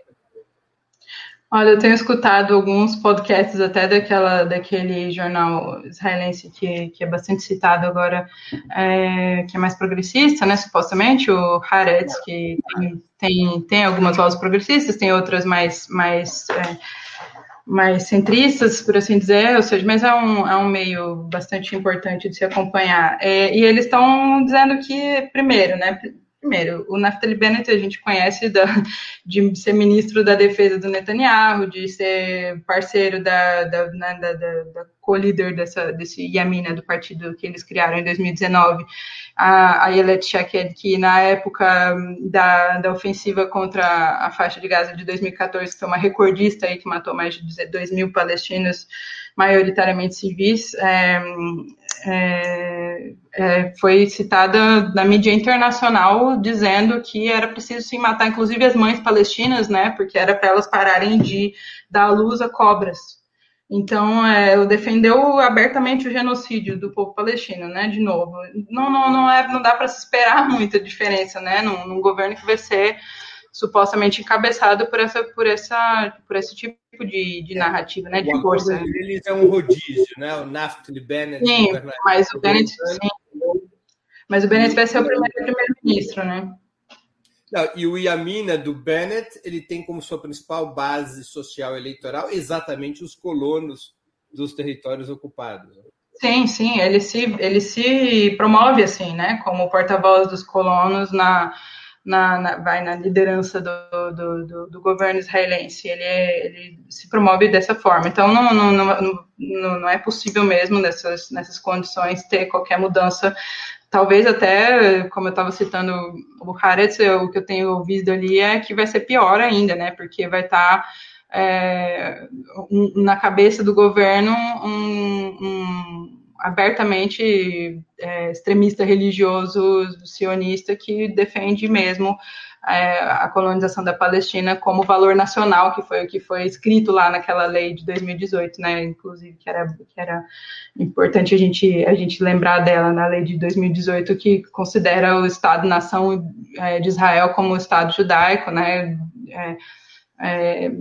Olha, eu tenho escutado alguns podcasts até daquela, daquele jornal israelense que, que é bastante citado agora, é, que é mais progressista, né, supostamente, o Haaretz, que tem, tem, tem algumas vozes progressistas, tem outras mais, mais, é, mais centristas, por assim dizer, ou seja, mas é um, é um meio bastante importante de se acompanhar. É, e eles estão dizendo que, primeiro, né, Primeiro, o Naftali Bennett a gente conhece da, de ser ministro da defesa do Netanyahu, de ser parceiro da, da, né, da, da, da co-líder desse Yamina, do partido que eles criaram em 2019, a, a Yelet Shaked, que na época da, da ofensiva contra a faixa de Gaza de 2014, que foi uma recordista aí, que matou mais de 2 mil palestinos, maioritariamente civis, é, é, é, foi citada na mídia internacional dizendo que era preciso sim matar, inclusive as mães palestinas, né, porque era para elas pararem de dar luz a cobras. Então, é, defendeu abertamente o genocídio do povo palestino, né? De novo, não, não, não, é, não dá para se esperar muita diferença, né? Num, num, governo que vai ser supostamente encabeçado por essa, por essa, por esse tipo de, de narrativa, né? De força. Eles é um rodízio, né? O Naftali Bennett. Sim, mas o Bennett, sim. mas o Bennett vai ser o primeiro primeiro-ministro, né? Não, e o Yamina do Bennett, ele tem como sua principal base social eleitoral exatamente os colonos dos territórios ocupados. Sim, sim, ele se, ele se promove assim, né, como porta-voz dos colonos na, na, na, vai na liderança do, do, do, do governo israelense. Ele, é, ele, se promove dessa forma. Então, não, não, não, não, é possível mesmo nessas, nessas condições ter qualquer mudança talvez até, como eu estava citando o Haaretz, o que eu tenho ouvido ali é que vai ser pior ainda, né? Porque vai estar tá, é, na cabeça do governo um, um abertamente é, extremista religioso sionista que defende mesmo é, a colonização da Palestina como valor nacional, que foi o que foi escrito lá naquela lei de 2018, né? Inclusive, que era, que era importante a gente, a gente lembrar dela na lei de 2018, que considera o Estado-nação é, de Israel como o Estado judaico, né? É, é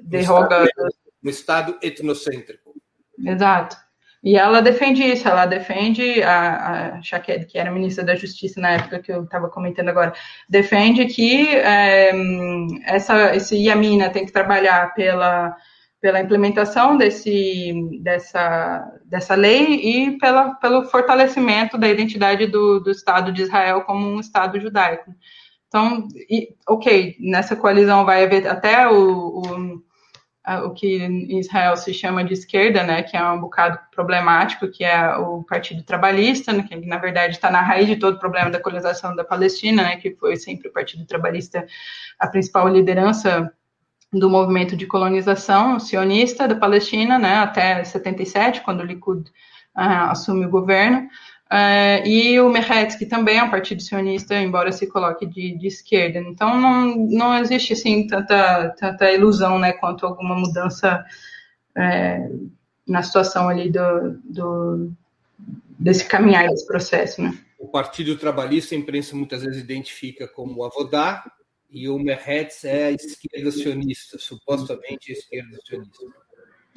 derroga. Um Estado, um estado etnocêntrico. Exato. E ela defende isso, ela defende, a, a Shaked, que era ministra da Justiça na época que eu estava comentando agora, defende que é, essa, esse Yamina tem que trabalhar pela, pela implementação desse, dessa, dessa lei e pela, pelo fortalecimento da identidade do, do Estado de Israel como um Estado judaico. Então, e, ok, nessa coalizão vai haver até o, o o que em Israel se chama de esquerda, né, que é um bocado problemático, que é o Partido Trabalhista, né, que na verdade está na raiz de todo o problema da colonização da Palestina, né, que foi sempre o Partido Trabalhista a principal liderança do movimento de colonização sionista da Palestina, né, até 77, quando o Likud uh, assume o governo. Uh, e o Meretz, que também é um partido sionista, embora se coloque de, de esquerda. Então, não, não existe, assim, tanta, tanta ilusão, né, quanto alguma mudança é, na situação ali do, do, desse caminhar, desse processo, né. O Partido Trabalhista, a imprensa muitas vezes identifica como o Avodá, e o Meretz é a esquerda sionista, supostamente a esquerda sionista.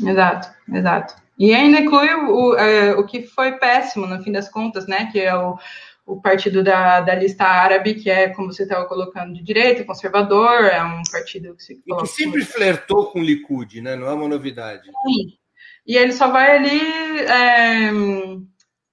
Exato, exato. E ainda inclui o, é, o que foi péssimo, no fim das contas, né? Que é o, o partido da, da lista árabe, que é, como você estava colocando, de direita, conservador, é um partido que se coloca... E que sempre flertou com o Likud, né? Não é uma novidade. Sim. E ele só vai ali é,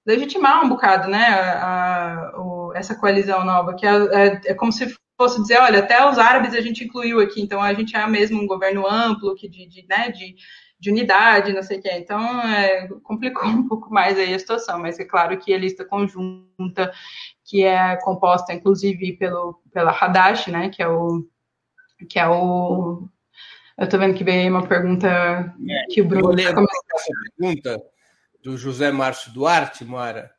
legitimar um bocado, né? A, a, essa coalizão nova, que é, é, é como se fosse dizer, olha, até os árabes a gente incluiu aqui, então a gente é mesmo um governo amplo, que de, de, né, de de unidade, não sei o que. Então, é, complicou um pouco mais aí a situação, mas é claro que a lista conjunta, que é composta, inclusive, pelo, pela Hadash, né, que é o... Que é o eu estou vendo que veio uma pergunta é, que o Bruno... Vou ler essa pergunta do José Márcio Duarte, Moara,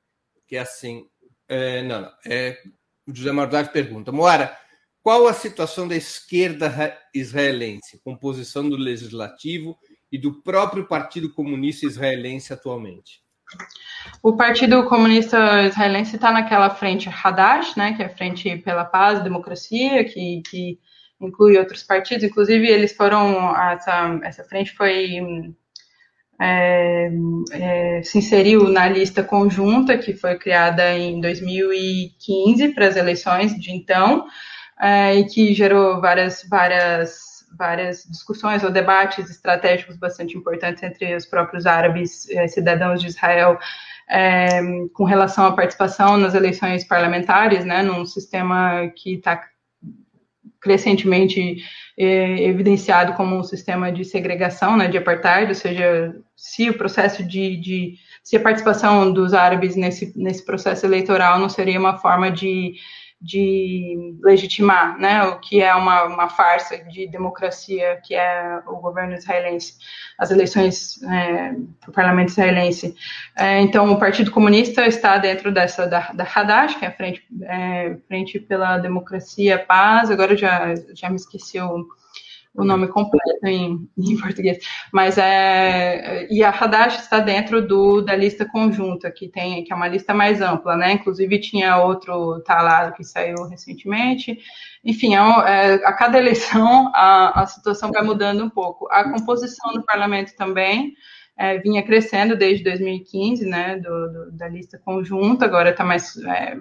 que é assim... É, não, não, é, o José Márcio Duarte pergunta, Moara, qual a situação da esquerda israelense, composição do legislativo e do próprio Partido Comunista Israelense atualmente? O Partido Comunista Israelense está naquela frente Hadash, né, que é a Frente pela Paz e Democracia, que, que inclui outros partidos. Inclusive, eles foram. Essa, essa frente foi. É, é, se inseriu na lista conjunta que foi criada em 2015 para as eleições de então, é, e que gerou várias, várias várias discussões ou debates estratégicos bastante importantes entre os próprios árabes eh, cidadãos de Israel é, com relação à participação nas eleições parlamentares, né, num sistema que está crescentemente é, evidenciado como um sistema de segregação, né, de apartheid, ou seja, se o processo de, de se a participação dos árabes nesse, nesse processo eleitoral não seria uma forma de de legitimar né, o que é uma, uma farsa de democracia, que é o governo israelense, as eleições é, o parlamento israelense. É, então, o Partido Comunista está dentro dessa, da, da Hadash, que é a Frente, é, Frente pela Democracia Paz, agora já, já me esqueci o, o nome completo em, em, português. Mas é. E a Hadash está dentro do, da lista conjunta, que tem, que é uma lista mais ampla, né? Inclusive tinha outro talado que saiu recentemente. Enfim, é, é, a cada eleição a, a situação vai mudando um pouco. A composição do parlamento também. É, vinha crescendo desde 2015, né, do, do, da lista conjunta, agora está mais, é,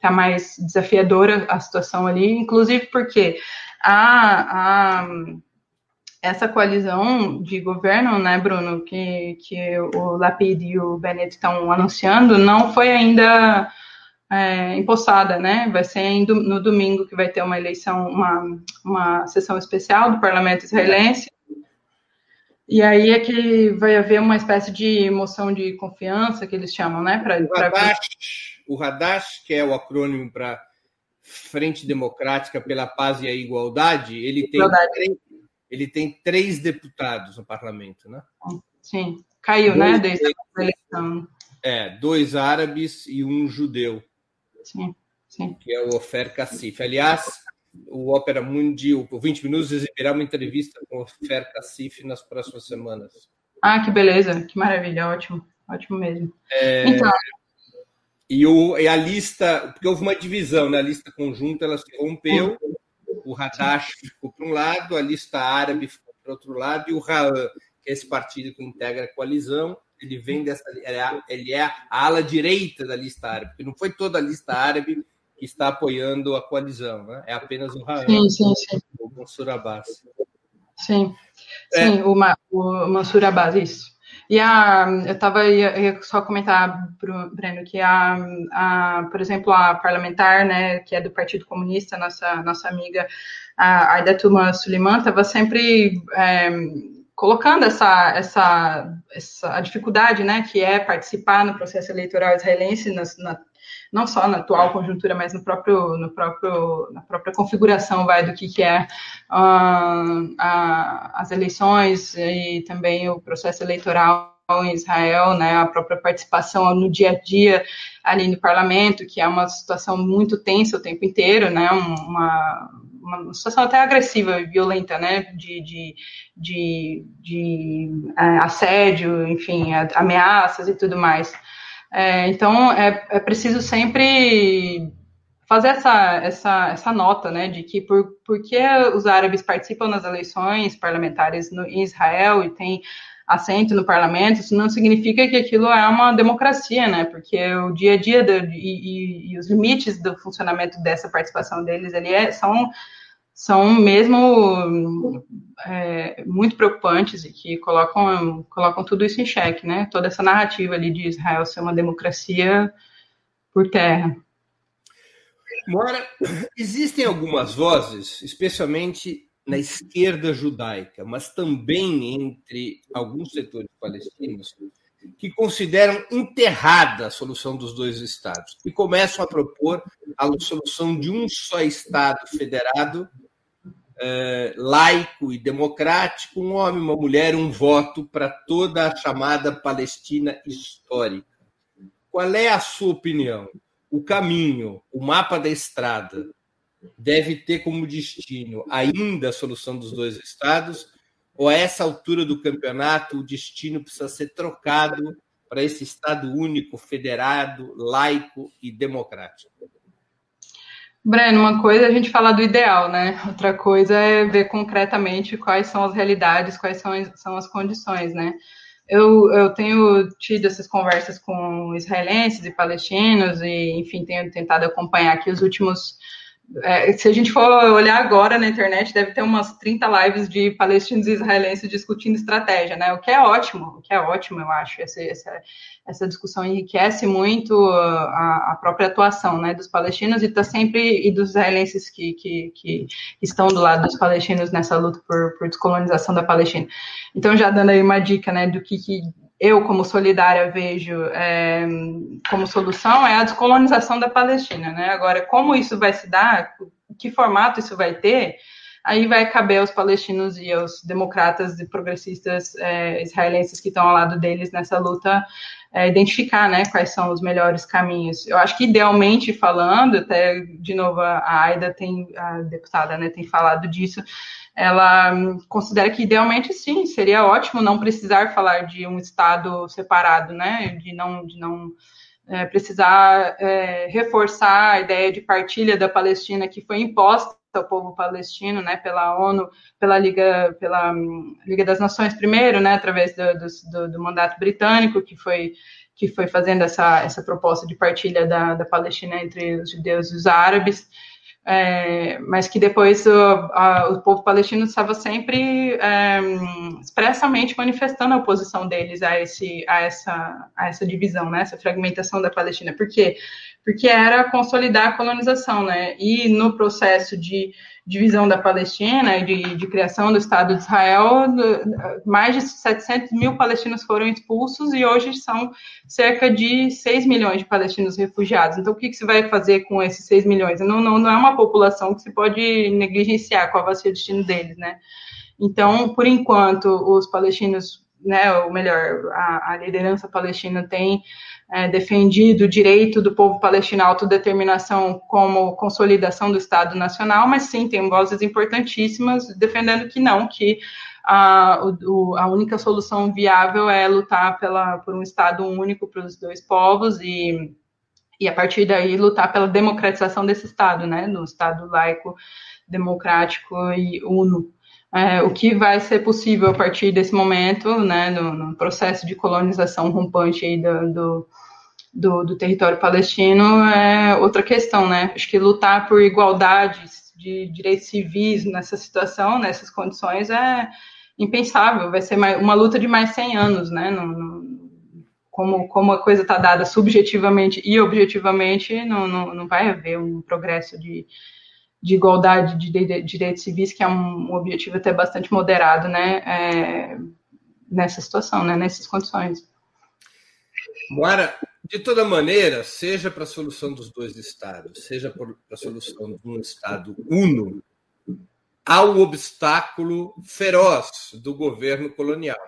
tá mais desafiadora a situação ali, inclusive porque a, a, essa coalizão de governo, né, Bruno, que, que o Lapid e o Bennett estão anunciando, não foi ainda é, impostada, né? Vai ser no domingo que vai ter uma eleição, uma, uma sessão especial do parlamento israelense. E aí é que vai haver uma espécie de moção de confiança que eles chamam, né? Pra, o, Hadash, o Hadash, que é o acrônimo para Frente Democrática pela Paz e a Igualdade, ele tem, três, ele tem três deputados no parlamento, né? Sim, caiu, né, dois, né, desde a eleição. É, dois árabes e um judeu. Sim, sim. Que é o Ofer Kassif. Aliás, o Ópera Mundi, o 20 Minutos, exibirá uma entrevista com o Ofer Kassif nas próximas semanas. Ah, que beleza, que maravilha, ótimo, ótimo mesmo. É... Então, e, o, e a lista, porque houve uma divisão, né? a lista conjunta ela se rompeu, o Hadash ficou para um lado, a lista árabe ficou para outro lado, e o Ra'an, que é esse partido que integra a coalizão, ele vem dessa. Ele é a ala direita da lista árabe, porque não foi toda a lista árabe que está apoiando a coalizão, né? é apenas o Ra'an, sim, sim, sim. o Mansur Abbas. Sim, sim é. o, o Mansur Abbas, isso. E a, eu estava só comentar, Breno, que a, a, por exemplo, a parlamentar, né, que é do Partido Comunista, nossa, nossa amiga, a Aidatuma Suleiman, estava sempre é, colocando essa, essa, essa dificuldade, né, que é participar no processo eleitoral israelense, na, na, não só na atual conjuntura, mas no próprio, no próprio, na própria configuração vai, do que, que é uh, a, as eleições e também o processo eleitoral em Israel, né, a própria participação no dia a dia ali no parlamento, que é uma situação muito tensa o tempo inteiro, né, uma, uma situação até agressiva e violenta, né, de, de, de, de é, assédio, enfim, ameaças e tudo mais. É, então, é, é preciso sempre fazer essa, essa, essa nota, né, de que por, porque os árabes participam nas eleições parlamentares no, em Israel e têm assento no parlamento, isso não significa que aquilo é uma democracia, né, porque o dia a dia do, e, e, e, os limites do funcionamento dessa participação deles ali é, são são mesmo é, muito preocupantes e que colocam, colocam tudo isso em xeque, né? Toda essa narrativa ali de Israel ser uma democracia por terra. Mora, existem algumas vozes, especialmente na esquerda judaica, mas também entre alguns setores palestinos, que consideram enterrada a solução dos dois estados e começam a propor a solução de um só estado federado é, laico e democrático, um homem, uma mulher, um voto para toda a chamada Palestina histórica. Qual é a sua opinião? O caminho, o mapa da estrada, deve ter como destino ainda a solução dos dois estados? Ou a essa altura do campeonato o destino precisa ser trocado para esse Estado único, federado, laico e democrático? Breno, uma coisa é a gente falar do ideal, né? Outra coisa é ver concretamente quais são as realidades, quais são as, são as condições, né? Eu, eu tenho tido essas conversas com israelenses e palestinos e, enfim, tenho tentado acompanhar aqui os últimos é, se a gente for olhar agora na internet, deve ter umas 30 lives de palestinos e israelenses discutindo estratégia, né? O que é ótimo, o que é ótimo, eu acho. Essa, essa, essa discussão enriquece muito a, a, própria atuação né, dos palestinos e tá sempre e dos israelenses que, que, que, estão do lado dos palestinos nessa luta por, por descolonização da Palestina. Então, já dando aí uma dica né, do que, que eu, como solidária, vejo é, como solução é a descolonização da Palestina. Né? Agora, como isso vai se dar, que formato isso vai ter, aí vai caber aos palestinos e aos democratas e progressistas é, israelenses que estão ao lado deles nessa luta é, identificar, né, quais são os melhores caminhos. Eu acho que idealmente falando, até de novo a Aida tem, a deputada, né, tem falado disso, ela considera que idealmente sim, seria ótimo não precisar falar de um estado separado, né, de não, de não é, precisar é, reforçar a ideia de partilha da Palestina que foi imposta ao povo palestino, né, pela ONU, pela Liga, pela um, Liga das Nações primeiro, né, através do, do, do, mandato britânico que foi que foi fazendo essa, essa proposta de partilha da, da Palestina entre os judeus e os árabes é, mas que depois o, a, o, povo palestino estava sempre é, expressamente manifestando a oposição deles a, esse, a, essa, a essa divisão, né, essa fragmentação da Palestina. Por quê? Porque era consolidar a colonização, né, e no processo de divisão da Palestina e de, de, criação do Estado de Israel, mais de 700 mil palestinos foram expulsos e hoje são cerca de 6 milhões de palestinos refugiados. Então, o que, que se vai fazer com esses 6 milhões? Não, não, não é uma população que se pode negligenciar qual vai ser o destino deles, né? Então, por enquanto, os palestinos, né, ou melhor, a, a liderança palestina tem é, defendido o direito do povo palestino à autodeterminação como consolidação do Estado Nacional, mas sim tem vozes importantíssimas defendendo que não, que a, o, a única solução viável é lutar pela, por um Estado único para os dois povos e, e, a partir daí, lutar pela democratização desse Estado, né, no Estado laico, democrático e uno. É, o que vai ser possível a partir desse momento, né, no, no processo de colonização rompante do, do, do, do, território palestino, é outra questão, né? Acho que lutar por igualdades de direitos civis nessa situação, nessas condições, é impensável. Vai ser uma luta de mais 100 anos, né? No, no, como, como a coisa está dada subjetivamente e objetivamente, não, não, não vai haver um progresso de, de igualdade de, direitos civis, que é um, objetivo até bastante moderado, né, é, nessa situação, né, nessas condições. Moara, de toda maneira, seja para a solução dos dois estados, seja para a solução de um estado uno, há um obstáculo feroz do governo colonial,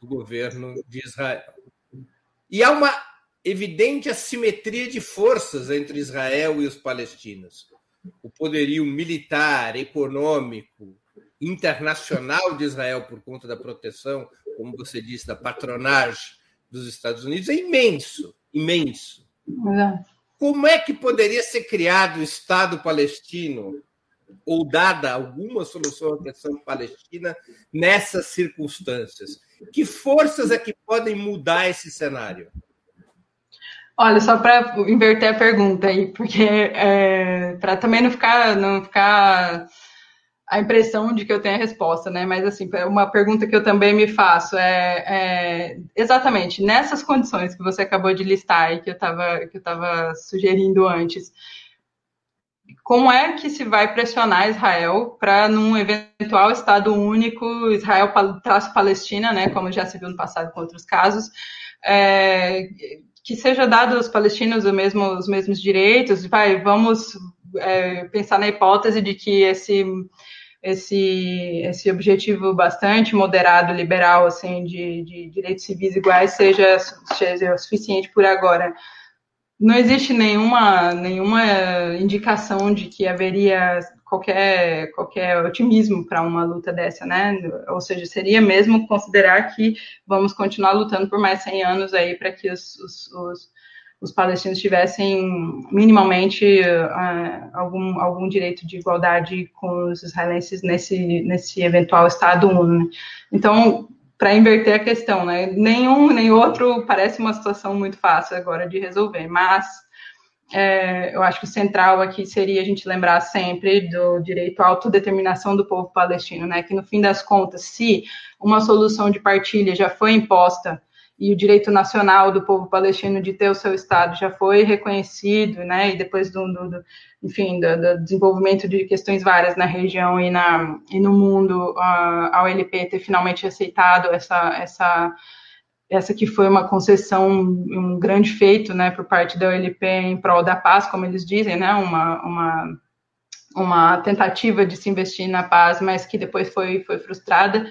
do governo de Israel. E há uma evidente assimetria de forças entre Israel e os palestinos o poderio militar, econômico, internacional de Israel por conta da proteção, como você disse, da patronagem dos Estados Unidos é imenso, imenso. Como é que poderia ser criado o Estado palestino ou dada alguma solução à questão palestina nessas circunstâncias? Que forças é que podem mudar esse cenário? Olha, só para inverter a pergunta aí, porque é, para também não ficar, não ficar a impressão de que eu tenho a resposta, né? Mas assim, uma pergunta que eu também me faço é, é exatamente nessas condições que você acabou de listar e que eu estava que eu estava sugerindo antes. Como é que se vai pressionar Israel para, num eventual Estado único, Israel traço Palestina, né, como já se viu no passado com outros casos, é, que seja dado aos palestinos mesmo, os mesmos direitos, vai, vamos é, pensar na hipótese de que esse, esse, esse objetivo bastante moderado, liberal, assim, de, de direitos civis iguais seja, seja suficiente por agora. Não existe nenhuma, nenhuma indicação de que haveria qualquer, qualquer otimismo para uma luta dessa, né? Ou seja, seria mesmo considerar que vamos continuar lutando por mais 100 anos aí para que os, os, os, os, palestinos tivessem minimamente uh, algum, algum direito de igualdade com os israelenses nesse, nesse eventual Estado único. Né? Então, para inverter a questão, né? Nenhum nem outro parece uma situação muito fácil agora de resolver, mas é, eu acho que o central aqui seria a gente lembrar sempre do direito à autodeterminação do povo palestino, né? Que no fim das contas, se uma solução de partilha já foi imposta e o direito nacional do povo palestino de ter o seu estado já foi reconhecido, né? E depois do, do, do enfim, do, do, desenvolvimento de questões várias na região e, na, e no mundo, a, a OLP ter finalmente aceitado essa essa essa que foi uma concessão, um grande feito, né, por parte da OLP em prol da paz, como eles dizem, né, uma, uma, uma tentativa de se investir na paz, mas que depois foi, foi frustrada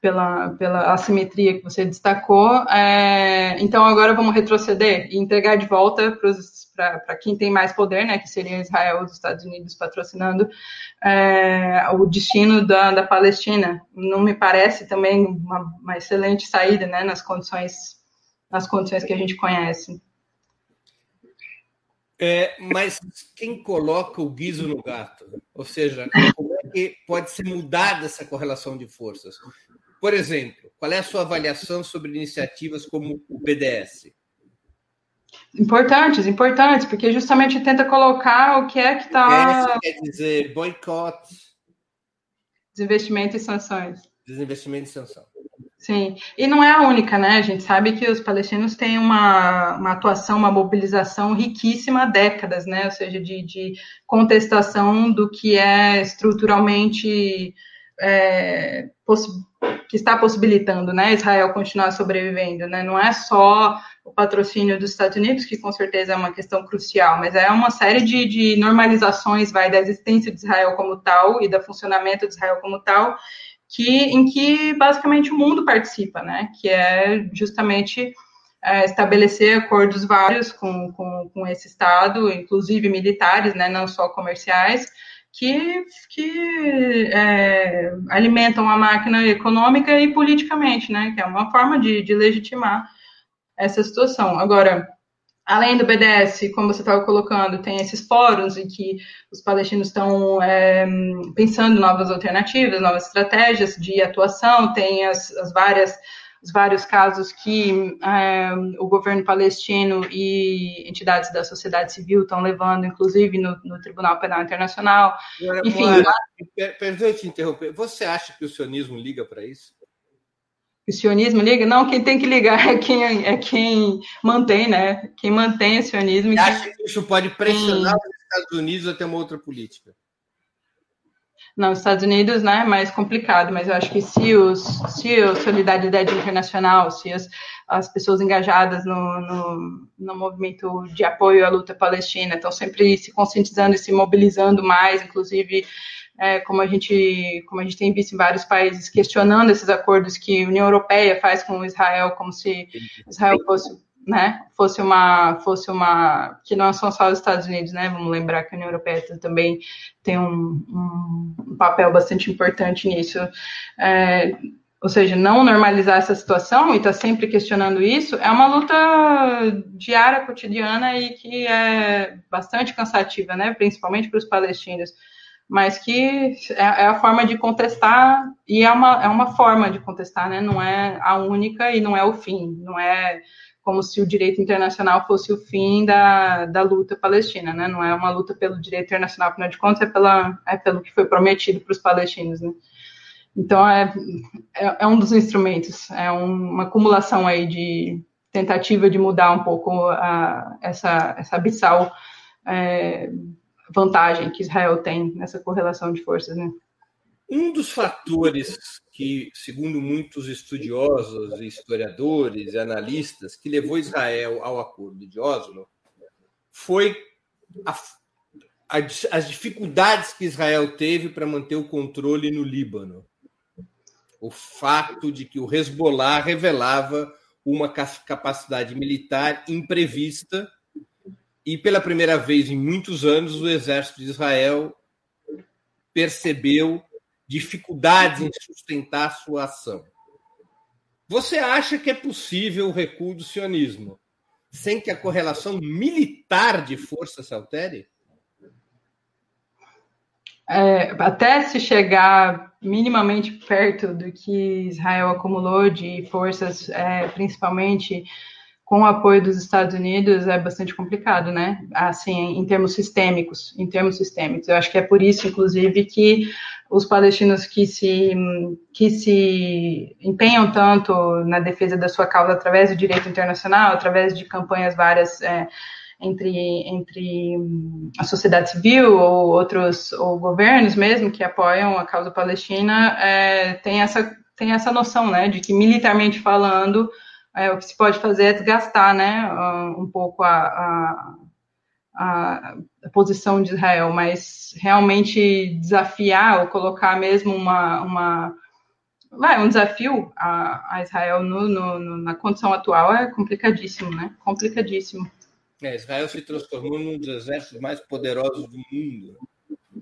pela, pela assimetria que você destacou. É, então, agora vamos retroceder e entregar de volta para quem tem mais poder, né, que seria Israel e os Estados Unidos patrocinando é, o destino da, da Palestina. Não me parece também uma, uma excelente saída né, nas, condições, nas condições que a gente conhece. É, mas quem coloca o guiso no gato? Ou seja, como é que pode ser mudada essa correlação de forças? Por exemplo, qual é a sua avaliação sobre iniciativas como o BDS? Importantes, importantes, porque justamente tenta colocar o que é que está. Quer dizer boicote. Desinvestimento e sanções. Desinvestimento e sanção. Sim, e não é a única, né? A gente sabe que os palestinos têm uma, uma atuação, uma mobilização riquíssima há décadas, né? Ou seja, de, de contestação do que é estruturalmente é, que está possibilitando né, Israel continuar sobrevivendo. Né? Não é só o patrocínio dos Estados Unidos, que com certeza é uma questão crucial, mas é uma série de, de normalizações vai, da existência de Israel como tal e do funcionamento de Israel como tal, que, em que basicamente o mundo participa, né? que é justamente é, estabelecer acordos vários com, com, com esse Estado, inclusive militares, né, não só comerciais, que, que é, alimentam a máquina econômica e politicamente, né? Que é uma forma de, de legitimar essa situação. Agora, além do BDS, como você estava colocando, tem esses fóruns em que os palestinos estão é, pensando novas alternativas, novas estratégias de atuação, tem as, as várias os vários casos que é, o governo palestino e entidades da sociedade civil estão levando, inclusive no, no Tribunal Penal Internacional. Enfim. Perdoe te interromper. Você acha que o sionismo liga para isso? O sionismo liga? Não, quem tem que ligar é quem, é quem mantém, né? Quem mantém o sionismo. Você acha que isso pode pressionar os Estados Unidos a ter uma outra política? Nos Estados Unidos, né, é mais complicado, mas eu acho que se, os, se a solidariedade internacional, se as, as pessoas engajadas no, no, no movimento de apoio à luta palestina estão sempre se conscientizando e se mobilizando mais, inclusive é, como a gente como a gente tem visto em vários países questionando esses acordos que a União Europeia faz com Israel como se Israel fosse né, fosse uma, fosse uma, que não são só os Estados Unidos, né, vamos lembrar que a União Europeia também tem um, um papel bastante importante nisso, é, ou seja, não normalizar essa situação e estar tá sempre questionando isso é uma luta diária, cotidiana e que é bastante cansativa, né, principalmente para os palestinos, mas que é, é, a forma de contestar e é uma, é uma forma de contestar, né, não é a única e não é o fim, não é como se o direito internacional fosse o fim da, da luta palestina, né? Não é uma luta pelo direito internacional, afinal de contas, é, pela, é pelo que foi prometido para os palestinos, né? Então, é, é, é, um dos instrumentos, é um, uma acumulação aí de tentativa de mudar um pouco a, essa, essa abissal é, vantagem que Israel tem nessa correlação de forças, né? Um dos fatores que, segundo muitos estudiosos, historiadores e analistas, que levou Israel ao acordo de Oslo foi a, a, as dificuldades que Israel teve para manter o controle no Líbano. O fato de que o Hezbollah revelava uma capacidade militar imprevista e, pela primeira vez em muitos anos, o exército de Israel percebeu dificuldades em sustentar sua ação. Você acha que é possível o recuo do sionismo sem que a correlação militar de força se altere? É, até se chegar minimamente perto do que Israel acumulou de forças, é, principalmente com o apoio dos Estados Unidos, é bastante complicado, né? Assim, em termos sistêmicos, em termos sistêmicos. Eu acho que é por isso, inclusive, que os palestinos que se, que se empenham tanto na defesa da sua causa através do direito internacional, através de campanhas várias é, entre, entre a sociedade civil ou outros ou governos mesmo que apoiam a causa palestina, é, tem, essa, tem essa noção né, de que militarmente falando, é, o que se pode fazer é desgastar né, um pouco a, a a, a, posição de Israel, mas realmente desafiar ou colocar mesmo uma, uma vai, um desafio a, a Israel no, no, no, na condição atual é complicadíssimo, né? Complicadíssimo. É, Israel se transformou num dos exércitos mais poderosos do mundo.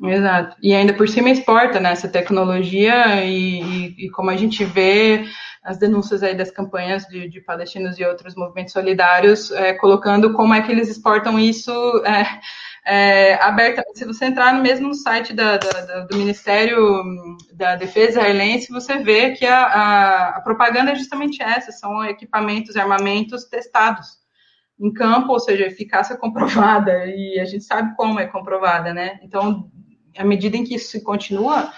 Exato. E ainda por cima exporta né, essa tecnologia e, e, e, como a gente vê as denúncias aí das campanhas de, de palestinos e outros movimentos solidários, é, colocando como é que eles exportam isso é, é, aberta. Se você entrar no mesmo site da, da, do Ministério da Defesa israelense, você vê que a, a, a propaganda é justamente essa: são equipamentos, armamentos testados em campo, ou seja, eficácia comprovada, e a gente sabe como é comprovada, né? Então, à medida em que isso se continua,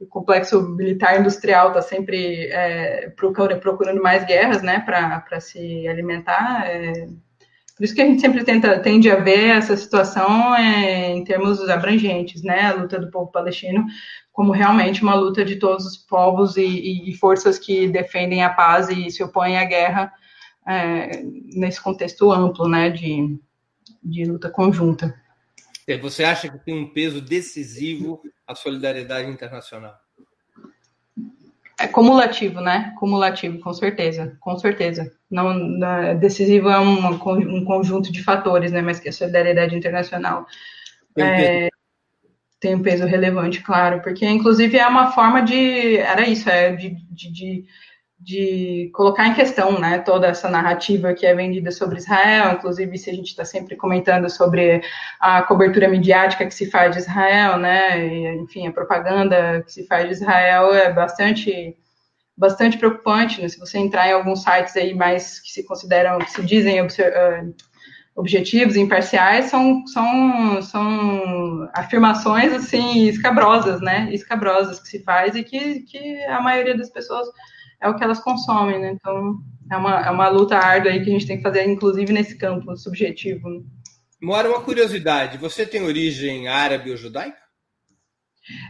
o complexo militar industrial está sempre é, procurando mais guerras, né, para se alimentar. É, por isso que a gente sempre tenta, tende a ver essa situação é, em termos abrangentes, né, a luta do povo palestino como realmente uma luta de todos os povos e, e forças que defendem a paz e se opõem à guerra é, nesse contexto amplo, né, de, de luta conjunta. É, você acha que tem um peso decisivo a solidariedade internacional? É cumulativo, né? Cumulativo, com certeza, com certeza. Não, não decisivo é um, um, conjunto de fatores, né? Mas que a solidariedade internacional tem, é, tem um peso relevante, claro, porque inclusive é uma forma de, era isso, é de, de, de de colocar em questão né, toda essa narrativa que é vendida sobre Israel, inclusive se a gente está sempre comentando sobre a cobertura midiática que se faz de Israel, né, e, enfim, a propaganda que se faz de Israel é bastante bastante preocupante, né, se você entrar em alguns sites aí mais que se consideram, que se dizem eh, objetivos imparciais, são, são, são afirmações, assim, escabrosas, né, escabrosas que se faz e que, que a maioria das pessoas é o que elas consomem, né? Então, é uma, é uma luta árdua aí que a gente tem que fazer, inclusive nesse campo subjetivo. Mora uma curiosidade: você tem origem árabe ou judaica?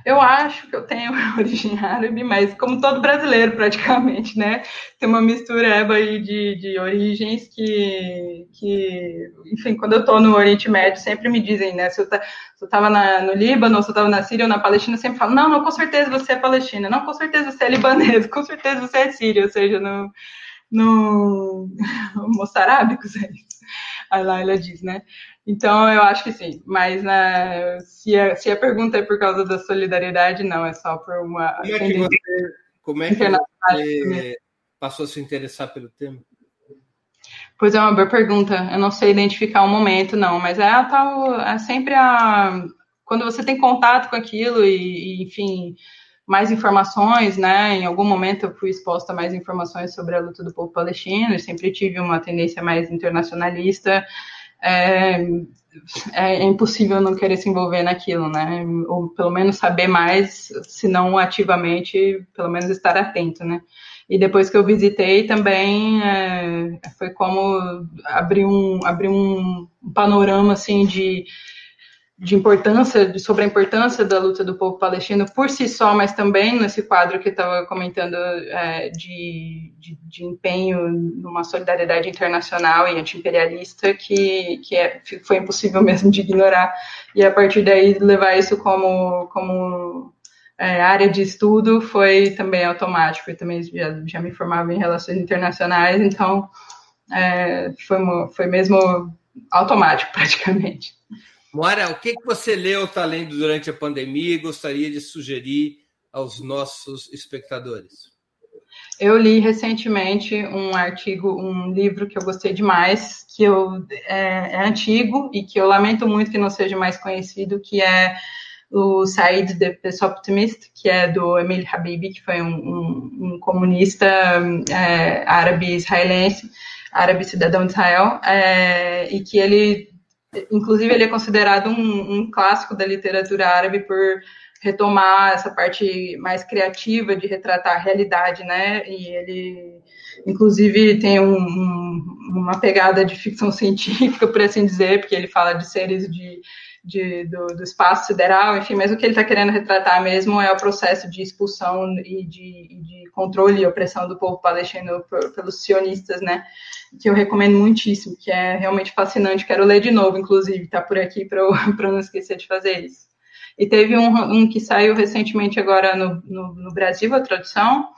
Eu acho que eu tenho origem árabe, mas como todo brasileiro praticamente, né? Tem uma mistura aí de, de origens que, que, enfim, quando eu estou no Oriente Médio, sempre me dizem, né? Se eu, tá, estava no Líbano, se eu estava na Síria ou na Palestina, sempre falam, não, não, com certeza você é palestina, não, com certeza você é libanês, com certeza você é síria, ou seja, no, no moçarábicos, é isso. A Laila diz, né? Então, eu acho que sim. Mas né, se, a, se a pergunta é por causa da solidariedade, não, é só por uma. Como é que você, como é que você passou a se interessar pelo tema? Pois é uma boa pergunta. Eu não sei identificar o um momento, não, mas é, a tal, é sempre a. Quando você tem contato com aquilo e, e, enfim, mais informações, né? Em algum momento eu fui exposta a mais informações sobre a luta do povo palestino, eu sempre tive uma tendência mais internacionalista é, é, impossível não querer se envolver naquilo, né? Ou pelo menos saber mais, se não ativamente, pelo menos estar atento, né? E depois que eu visitei também é, foi como abrir um, abrir um panorama assim de de importância, sobre a importância da luta do povo palestino por si só, mas também nesse quadro que estava comentando é, de, de, de, empenho numa solidariedade internacional e antiimperialista que, que é, foi impossível mesmo de ignorar e a partir daí levar isso como, como é, área de estudo foi também automático, eu também já, já me formava em relações internacionais, então é, foi, foi mesmo automático praticamente. Moara, o que, que você leu, está lendo durante a pandemia e gostaria de sugerir aos nossos espectadores? Eu li recentemente um artigo, um livro que eu gostei demais, que eu, é, é antigo e que eu lamento muito que não seja mais conhecido, que é o Said the Pessoa Optimist, que é do Emil Habib, que foi um, um, um comunista é, árabe israelense, árabe cidadão de Israel, é, e que ele Inclusive, ele é considerado um, um clássico da literatura árabe por retomar essa parte mais criativa de retratar a realidade, né? E ele, inclusive, tem um, um, uma pegada de ficção científica, por assim dizer, porque ele fala de seres de, de do, do, espaço sideral, enfim, mas o que ele está querendo retratar mesmo é o processo de expulsão e de, de controle e opressão do povo palestino pelos sionistas, né? que eu recomendo muitíssimo, que é realmente fascinante. Quero ler de novo, inclusive, tá por aqui para eu não esquecer de fazer isso. E teve um, um que saiu recentemente agora no, no, no, Brasil, a tradução,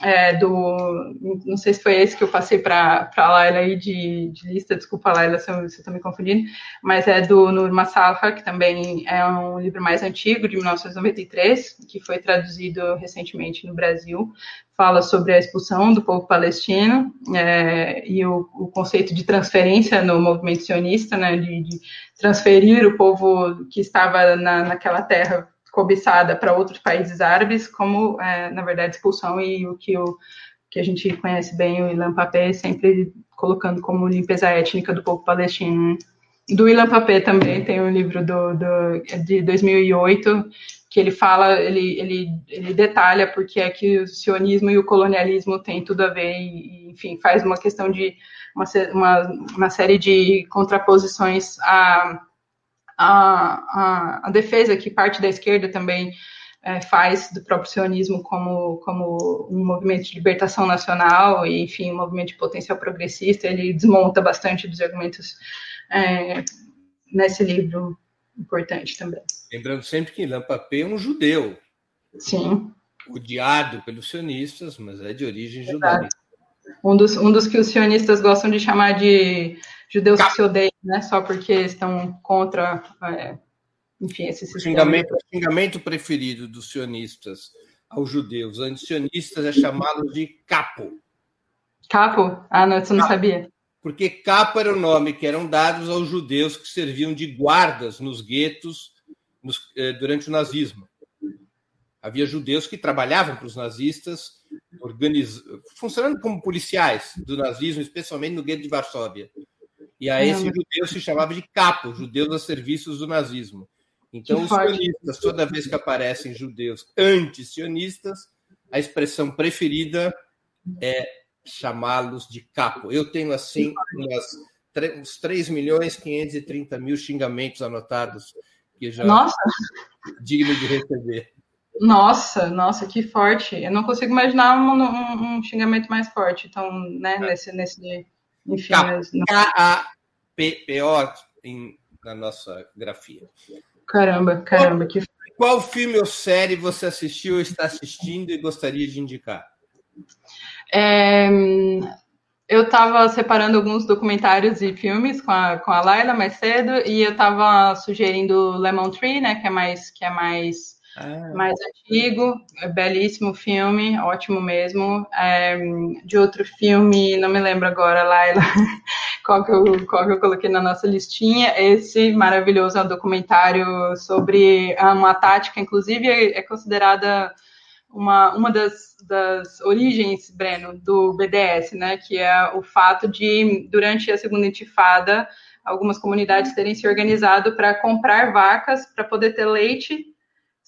é, do. Não sei se foi esse que eu passei para a Laila aí de, de, lista, desculpa, Laila, se eu estou me confundindo, mas é do Nur Masalha, que também é um livro mais antigo, de 1993, que foi traduzido recentemente no Brasil. Fala sobre a expulsão do povo palestino é, e o, o, conceito de transferência no movimento sionista, né, de, de transferir o povo que estava na, naquela terra cobiçada para outros países árabes, como, é, na verdade, expulsão e o que, o que a gente conhece bem, o Ilan Papé, sempre colocando como limpeza étnica do povo palestino. Do Ilan Papé também tem um livro do, do, de 2008 que ele fala, ele, ele, ele detalha porque é que o sionismo e o colonialismo têm tudo a ver e, enfim, faz uma questão de uma, uma, uma série de contraposições a a, a, a defesa que parte da esquerda também é, faz do próprio sionismo como, como um movimento de libertação nacional e, enfim, um movimento de potencial progressista. Ele desmonta bastante dos argumentos é, nesse livro importante também. Lembrando sempre que Lampapé é um judeu. Sim. Odiado pelos sionistas, mas é de origem judaica. Um dos, um dos que os sionistas gostam de chamar de judeus que se odeiam, né? Só porque estão contra, é, enfim, esse sistema. O xingamento, o xingamento preferido dos sionistas aos judeus antisionistas é chamá-los de capo. Capo? Ah, não, isso eu não sabia. Porque capo era o nome que eram dados aos judeus que serviam de guardas nos guetos nos, eh, durante o nazismo. Havia judeus que trabalhavam para os nazistas, organiz... funcionando como policiais do nazismo, especialmente no gueto de Varsóvia. E a esse judeu se chamava de capo, judeus a serviços do nazismo. Então, os sionistas, toda vez que aparecem judeus anti-sionistas, a expressão preferida é chamá-los de capo. Eu tenho, assim, umas, uns 3 milhões 530 mil xingamentos anotados que já Nossa. digno de receber. Nossa, nossa, que forte. Eu não consigo imaginar um, um, um xingamento mais forte. Então, né, é. nesse, nesse enfim. K-A-P-P-O na nossa grafia. Caramba, caramba, que Qual filme ou série você assistiu ou está assistindo e gostaria de indicar? É, eu estava separando alguns documentários e filmes com a, com a Laila mais cedo e eu estava sugerindo Lemon Tree, né, que é mais que é mais ah. mais antigo, é belíssimo filme, ótimo mesmo. É, de outro filme, não me lembro agora, Laila, qual que, eu, qual que eu coloquei na nossa listinha. Esse maravilhoso é um documentário sobre uma tática, inclusive é, é considerada uma, uma das, das origens, Breno, do BDS, né, que é o fato de, durante a segunda intifada, algumas comunidades terem se organizado para comprar vacas para poder ter leite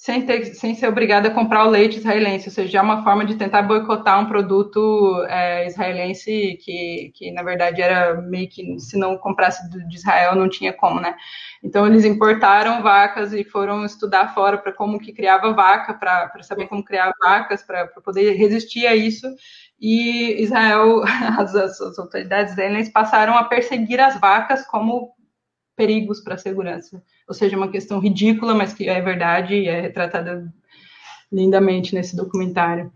sem, ter, sem ser obrigada a comprar o leite israelense, ou seja, é uma forma de tentar boicotar um produto é, israelense que, que, na verdade, era meio que, se não comprasse de Israel, não tinha como, né? Então, eles importaram vacas e foram estudar fora para como que criava vaca, para saber como criar vacas, para poder resistir a isso, e Israel, as, as autoridades israelenses passaram a perseguir as vacas como perigos para a segurança. Ou seja, uma questão ridícula, mas que é verdade e é retratada lindamente nesse documentário.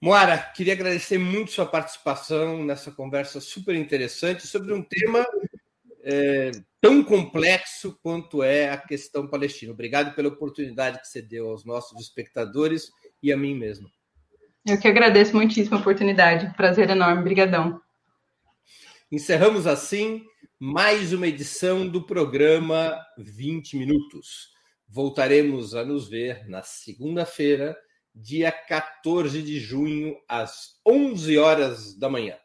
Moara, queria agradecer muito sua participação nessa conversa super interessante sobre um tema é, tão complexo quanto é a questão palestina. Obrigado pela oportunidade que você deu aos nossos espectadores e a mim mesmo. Eu que agradeço muitíssimo a oportunidade. Prazer enorme. Obrigadão. Encerramos assim mais uma edição do programa 20 Minutos. Voltaremos a nos ver na segunda-feira, dia 14 de junho, às 11 horas da manhã.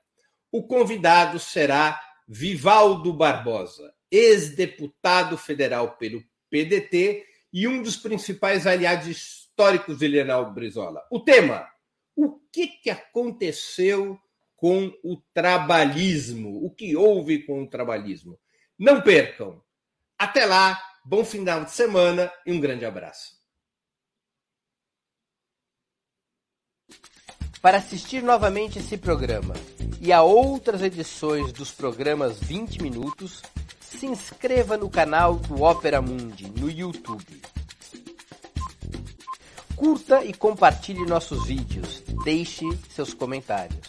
O convidado será Vivaldo Barbosa, ex-deputado federal pelo PDT e um dos principais aliados históricos de Leonel Brizola. O tema: o que, que aconteceu com o trabalhismo. O que houve com o trabalhismo? Não percam. Até lá, bom final de semana e um grande abraço. Para assistir novamente esse programa e a outras edições dos programas 20 Minutos, se inscreva no canal do Opera Mundi no YouTube. Curta e compartilhe nossos vídeos deixe seus comentários.